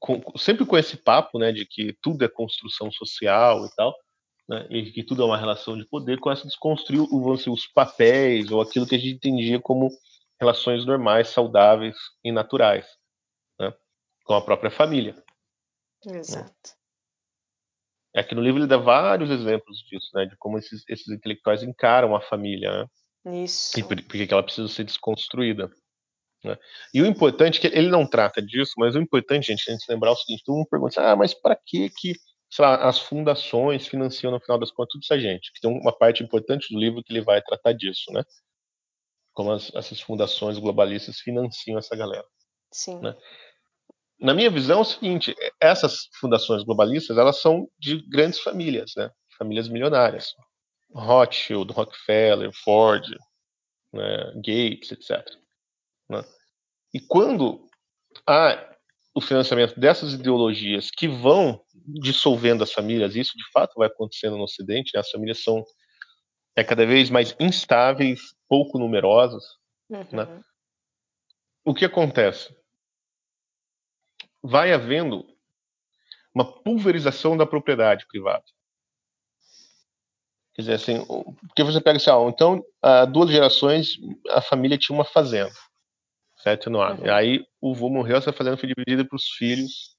com, sempre com esse papo, né, de que tudo é construção social e tal, né, e que tudo é uma relação de poder, começa a desconstruir os papéis ou aquilo que a gente entendia como relações normais, saudáveis e naturais, né, com a própria família. Exato. É que no livro ele dá vários exemplos disso, né, de como esses, esses intelectuais encaram a família, né? Isso. E por, porque ela precisa ser desconstruída. Né? E o importante é que ele não trata disso, mas o importante, gente, a gente lembrar o seguinte: todo mundo pergunta, ah, mas para que que lá, as fundações financiam no final das contas tudo isso a gente? Que tem uma parte importante do livro que ele vai tratar disso, né? Como as, essas fundações globalistas financiam essa galera. Sim. Né? na minha visão, é o seguinte: essas fundações globalistas elas são de grandes famílias, né? Famílias milionárias, Rothschild, Rockefeller, Ford, né? Gates, etc. Né? E quando há o financiamento dessas ideologias que vão dissolvendo as famílias, isso de fato vai acontecendo no Ocidente, né? as famílias são é cada vez mais instáveis, pouco numerosas. Né? Uhum. Né? O que acontece? vai havendo uma pulverização da propriedade privada. Quer dizer, assim, porque você pega assim, ó, então, há duas gerações, a família tinha uma fazenda, certo? No ano. Uhum. Aí o vô morreu, essa fazenda foi dividida para os filhos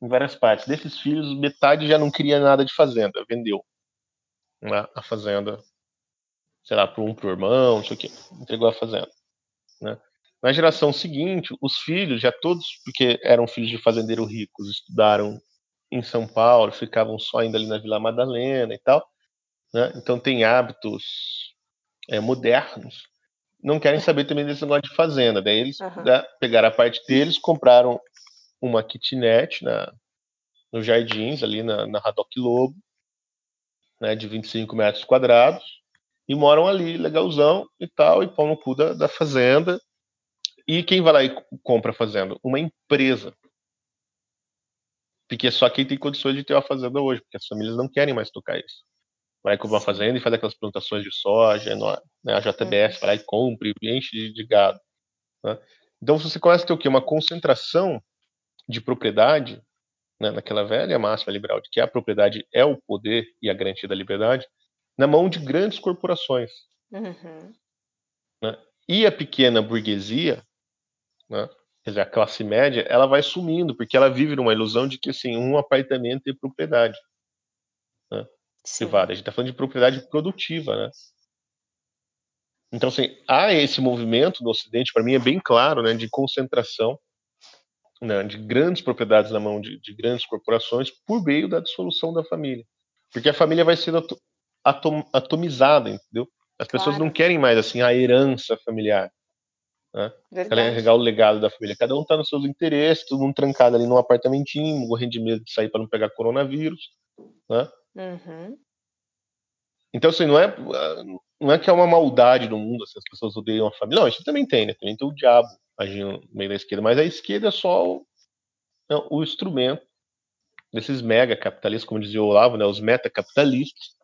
em várias partes. Desses filhos, metade já não queria nada de fazenda, vendeu né, a fazenda, sei lá, para um pro irmão, não sei o quê, entregou a fazenda. Né? Na geração seguinte, os filhos, já todos, porque eram filhos de fazendeiro ricos, estudaram em São Paulo, ficavam só ainda ali na Vila Madalena e tal, né? então tem hábitos é, modernos, não querem saber também desse negócio de fazenda. Daí eles uhum. né, pegaram a parte deles, compraram uma kitnet na, nos jardins, ali na, na Haddock Lobo, né, de 25 metros quadrados, e moram ali, legalzão e tal, e pão no cu da, da fazenda, e quem vai lá e compra a fazenda? Uma empresa. Porque é só quem tem condições de ter uma fazenda hoje, porque as famílias não querem mais tocar isso. Vai comprar uma fazenda e faz aquelas plantações de soja, né? a JBS uhum. vai lá e compra e enche de, de gado. Né? Então você começa a ter o quê? Uma concentração de propriedade, né? naquela velha máxima liberal de que a propriedade é o poder e a garantia da liberdade, na mão de grandes corporações. Uhum. Né? E a pequena burguesia né? Quer dizer, a classe média, ela vai sumindo, porque ela vive numa ilusão de que, assim, um apartamento é propriedade né? privada. A gente está falando de propriedade produtiva, né? Então, assim, há esse movimento no Ocidente, para mim é bem claro, né, de concentração né, de grandes propriedades na mão de, de, grandes corporações por meio da dissolução da família. Porque a família vai sendo atom, atomizada, entendeu? As pessoas claro. não querem mais, assim, a herança familiar. Né? Carregar o legado da família. Cada um está nos seus interesses, todo mundo trancado ali num apartamentinho, morrendo de medo de sair para não pegar coronavírus. Né? Uhum. Então, assim, não é, não é que é uma maldade no mundo, assim, as pessoas odeiam a família. Não, isso também tem, né? Também tem o diabo agindo no meio da esquerda, mas a esquerda é só o, é o instrumento desses mega capitalistas, como dizia o Olavo, né? Os metacapitalistas,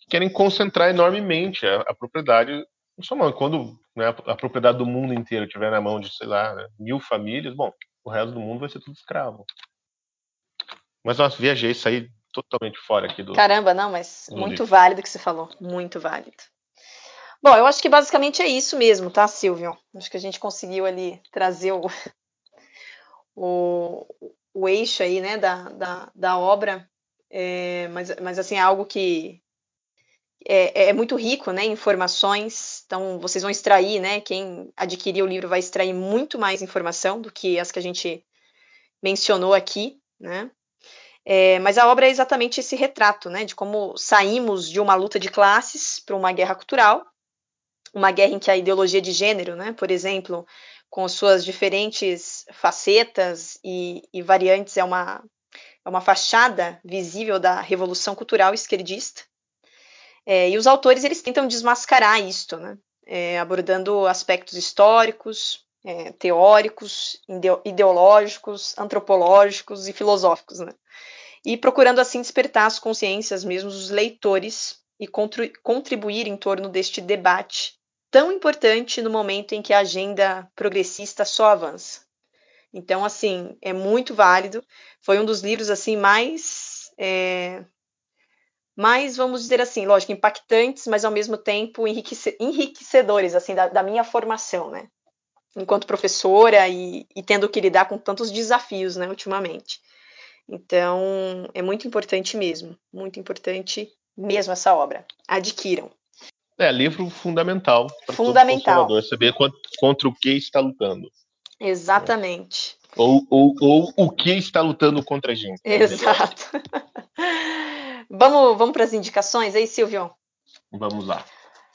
que querem concentrar enormemente a, a propriedade mão. Quando né, a propriedade do mundo inteiro estiver na mão de, sei lá, né, mil famílias, bom, o resto do mundo vai ser tudo escravo. Mas nós viajei, saí totalmente fora aqui do. Caramba, não, mas muito livro. válido que você falou. Muito válido. Bom, eu acho que basicamente é isso mesmo, tá, Silvio? Acho que a gente conseguiu ali trazer o, o, o eixo aí, né, da, da, da obra. É, mas, mas, assim, é algo que, é, é, muito rico né, informações, então vocês vão extrair, né? Quem adquirir o livro vai extrair muito mais informação do que as que a gente mencionou aqui, né? É, mas a obra é exatamente esse retrato, né? De como saímos de uma luta de classes para uma guerra cultural, uma guerra em que a ideologia de gênero, né? Por exemplo, com suas diferentes facetas e, e variantes, é uma, é uma fachada visível da revolução cultural esquerdista é, e os autores eles tentam desmascarar isto, né? É, abordando aspectos históricos, é, teóricos, ideológicos, antropológicos e filosóficos, né? E procurando assim despertar as consciências mesmo dos leitores e contribuir em torno deste debate tão importante no momento em que a agenda progressista só avança. Então, assim, é muito válido. Foi um dos livros assim mais, é, mais vamos dizer assim, lógico, impactantes, mas ao mesmo tempo enriquece, enriquecedores assim da, da, minha formação, né? Enquanto professora e, e tendo que lidar com tantos desafios, né, ultimamente. Então, é muito importante mesmo, muito importante mesmo essa obra. Adquiram. É, livro fundamental para fundamental. saber contra o que está lutando. Exatamente. Ou, ou, ou o que está lutando contra a gente. Exato. vamos vamos para as indicações aí, Silvio? Vamos lá.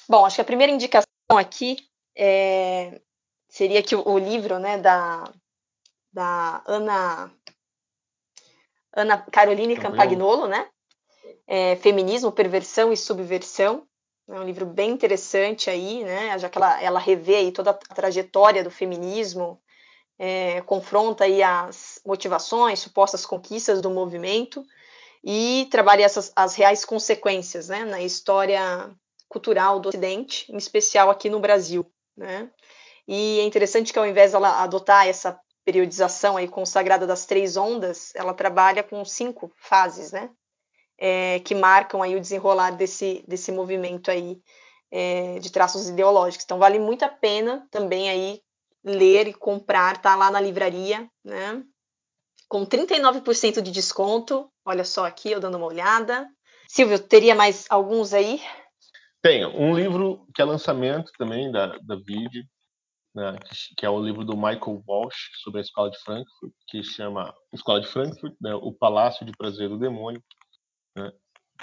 Bom, acho que a primeira indicação aqui é, seria que o, o livro né, da, da Ana Ana Caroline Campagnolo, né? É, Feminismo, Perversão e Subversão. É um livro bem interessante aí, né? Já que ela, ela revê aí toda a trajetória do feminismo, é, confronta aí as motivações, supostas conquistas do movimento e trabalha essas as reais consequências, né? Na história cultural do Ocidente, em especial aqui no Brasil, né? E é interessante que ao invés dela adotar essa periodização aí consagrada das três ondas, ela trabalha com cinco fases, né? É, que marcam aí o desenrolar desse, desse movimento aí é, de traços ideológicos. Então vale muito a pena também aí ler e comprar, tá lá na livraria, né? Com 39% de desconto. Olha só aqui, eu dando uma olhada. Silvio, teria mais alguns aí? Tenho. Um livro que é lançamento também da, da VID, né, que é o livro do Michael Walsh sobre a Escola de Frankfurt, que chama Escola de Frankfurt, né, O Palácio de Prazer do Demônio, né,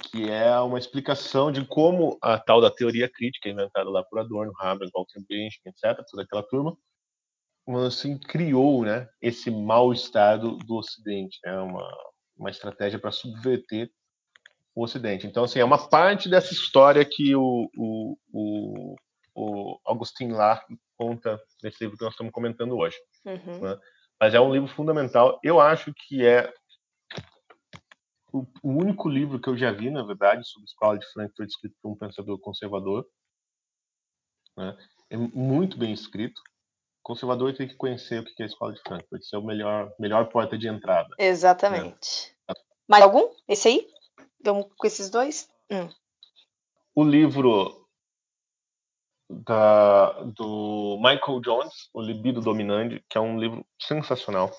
que é uma explicação de como a tal da teoria crítica inventada lá por Adorno, Habermas, Walter Benjamin, etc., toda aquela turma, assim criou, né, esse mal estado do Ocidente, né, uma uma estratégia para subverter o Ocidente. Então, assim, é uma parte dessa história que o, o, o, o Augustin Lar conta nesse livro que nós estamos comentando hoje. Uhum. Né? Mas é um livro fundamental. Eu acho que é o, o, único livro que eu já vi, na verdade, sobre a escola de Frankfurt escrito por um pensador conservador. Né? É muito bem escrito. Conservador tem que conhecer o que é a escola de Frankfurt. Isso é o melhor, melhor porta de entrada. Exatamente. Né? Mais algum? Esse aí? Vamos com esses dois? Hum. O livro da, do Michael Jones, O Libido Dominante, que é um livro sensacional.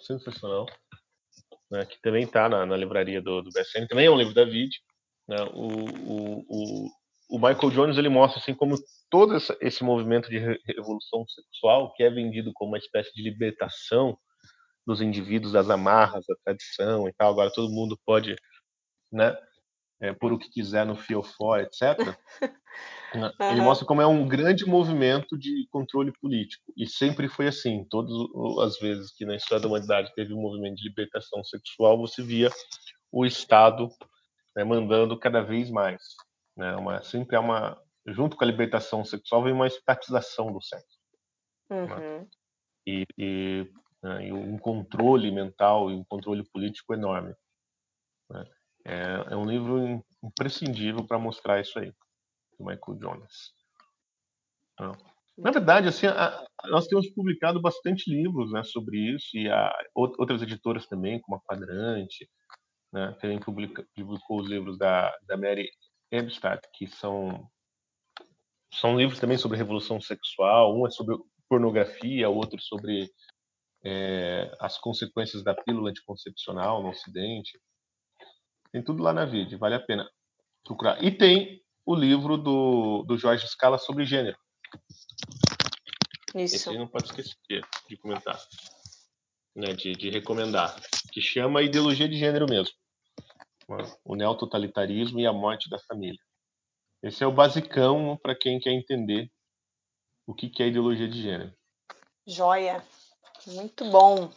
Sensacional. Né, que também está na, na, livraria do, do BSN. Também é um livro da Vid. Né, o, o, o, Michael Jones ele mostra assim como todo essa, esse movimento de revolução sexual, que é vendido como uma espécie de libertação dos indivíduos das amarras da tradição e tal. Agora todo mundo pode né, é, por o que quiser no fiofó, etc. Né? Ele mostra como é um grande movimento de controle político. E sempre foi assim. Todas as vezes que na história da humanidade teve um movimento de libertação sexual, você via o Estado né, mandando cada vez mais. Né? Uma, sempre há uma. Junto com a libertação sexual, vem uma estatização do sexo. Né? Uhum. Né? E, e, né, e, um controle mental e um controle político enorme. É, é um livro imprescindível para mostrar isso aí do Michael Jonas. Então, na verdade, assim, a, nós temos publicado bastante livros né, sobre isso e a, outras editoras também, como a Quadrante, né, também publica, publicou os livros da, da Mary Ebstadt, que são são livros também sobre revolução sexual. Um é sobre pornografia, outro sobre é, as consequências da pílula anticoncepcional no Ocidente. Tem tudo lá na vídeo, vale a pena procurar. E tem o livro do, do Jorge Scala sobre gênero. Isso. Esse aí não pode esquecer de comentar, né, de, de recomendar, que chama Ideologia de Gênero mesmo. O neototalitarismo e a morte da família. Esse é o basicão para quem quer entender o que é ideologia de gênero. Joia, muito bom.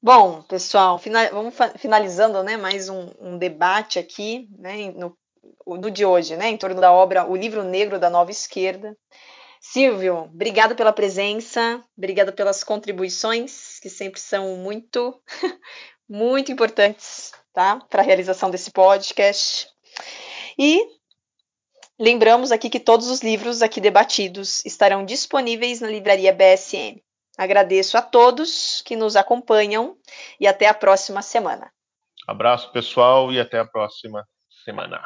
Bom, pessoal, vamos finalizando né, mais um, um debate aqui né, no do de hoje, né, em torno da obra O Livro Negro da Nova Esquerda. Silvio, obrigado pela presença, obrigado pelas contribuições, que sempre são muito, muito importantes, tá, para a realização desse podcast. E lembramos aqui que todos os livros aqui debatidos estarão disponíveis na livraria BSN. Agradeço a todos que nos acompanham e até a próxima semana. Abraço, pessoal, e até a próxima semana.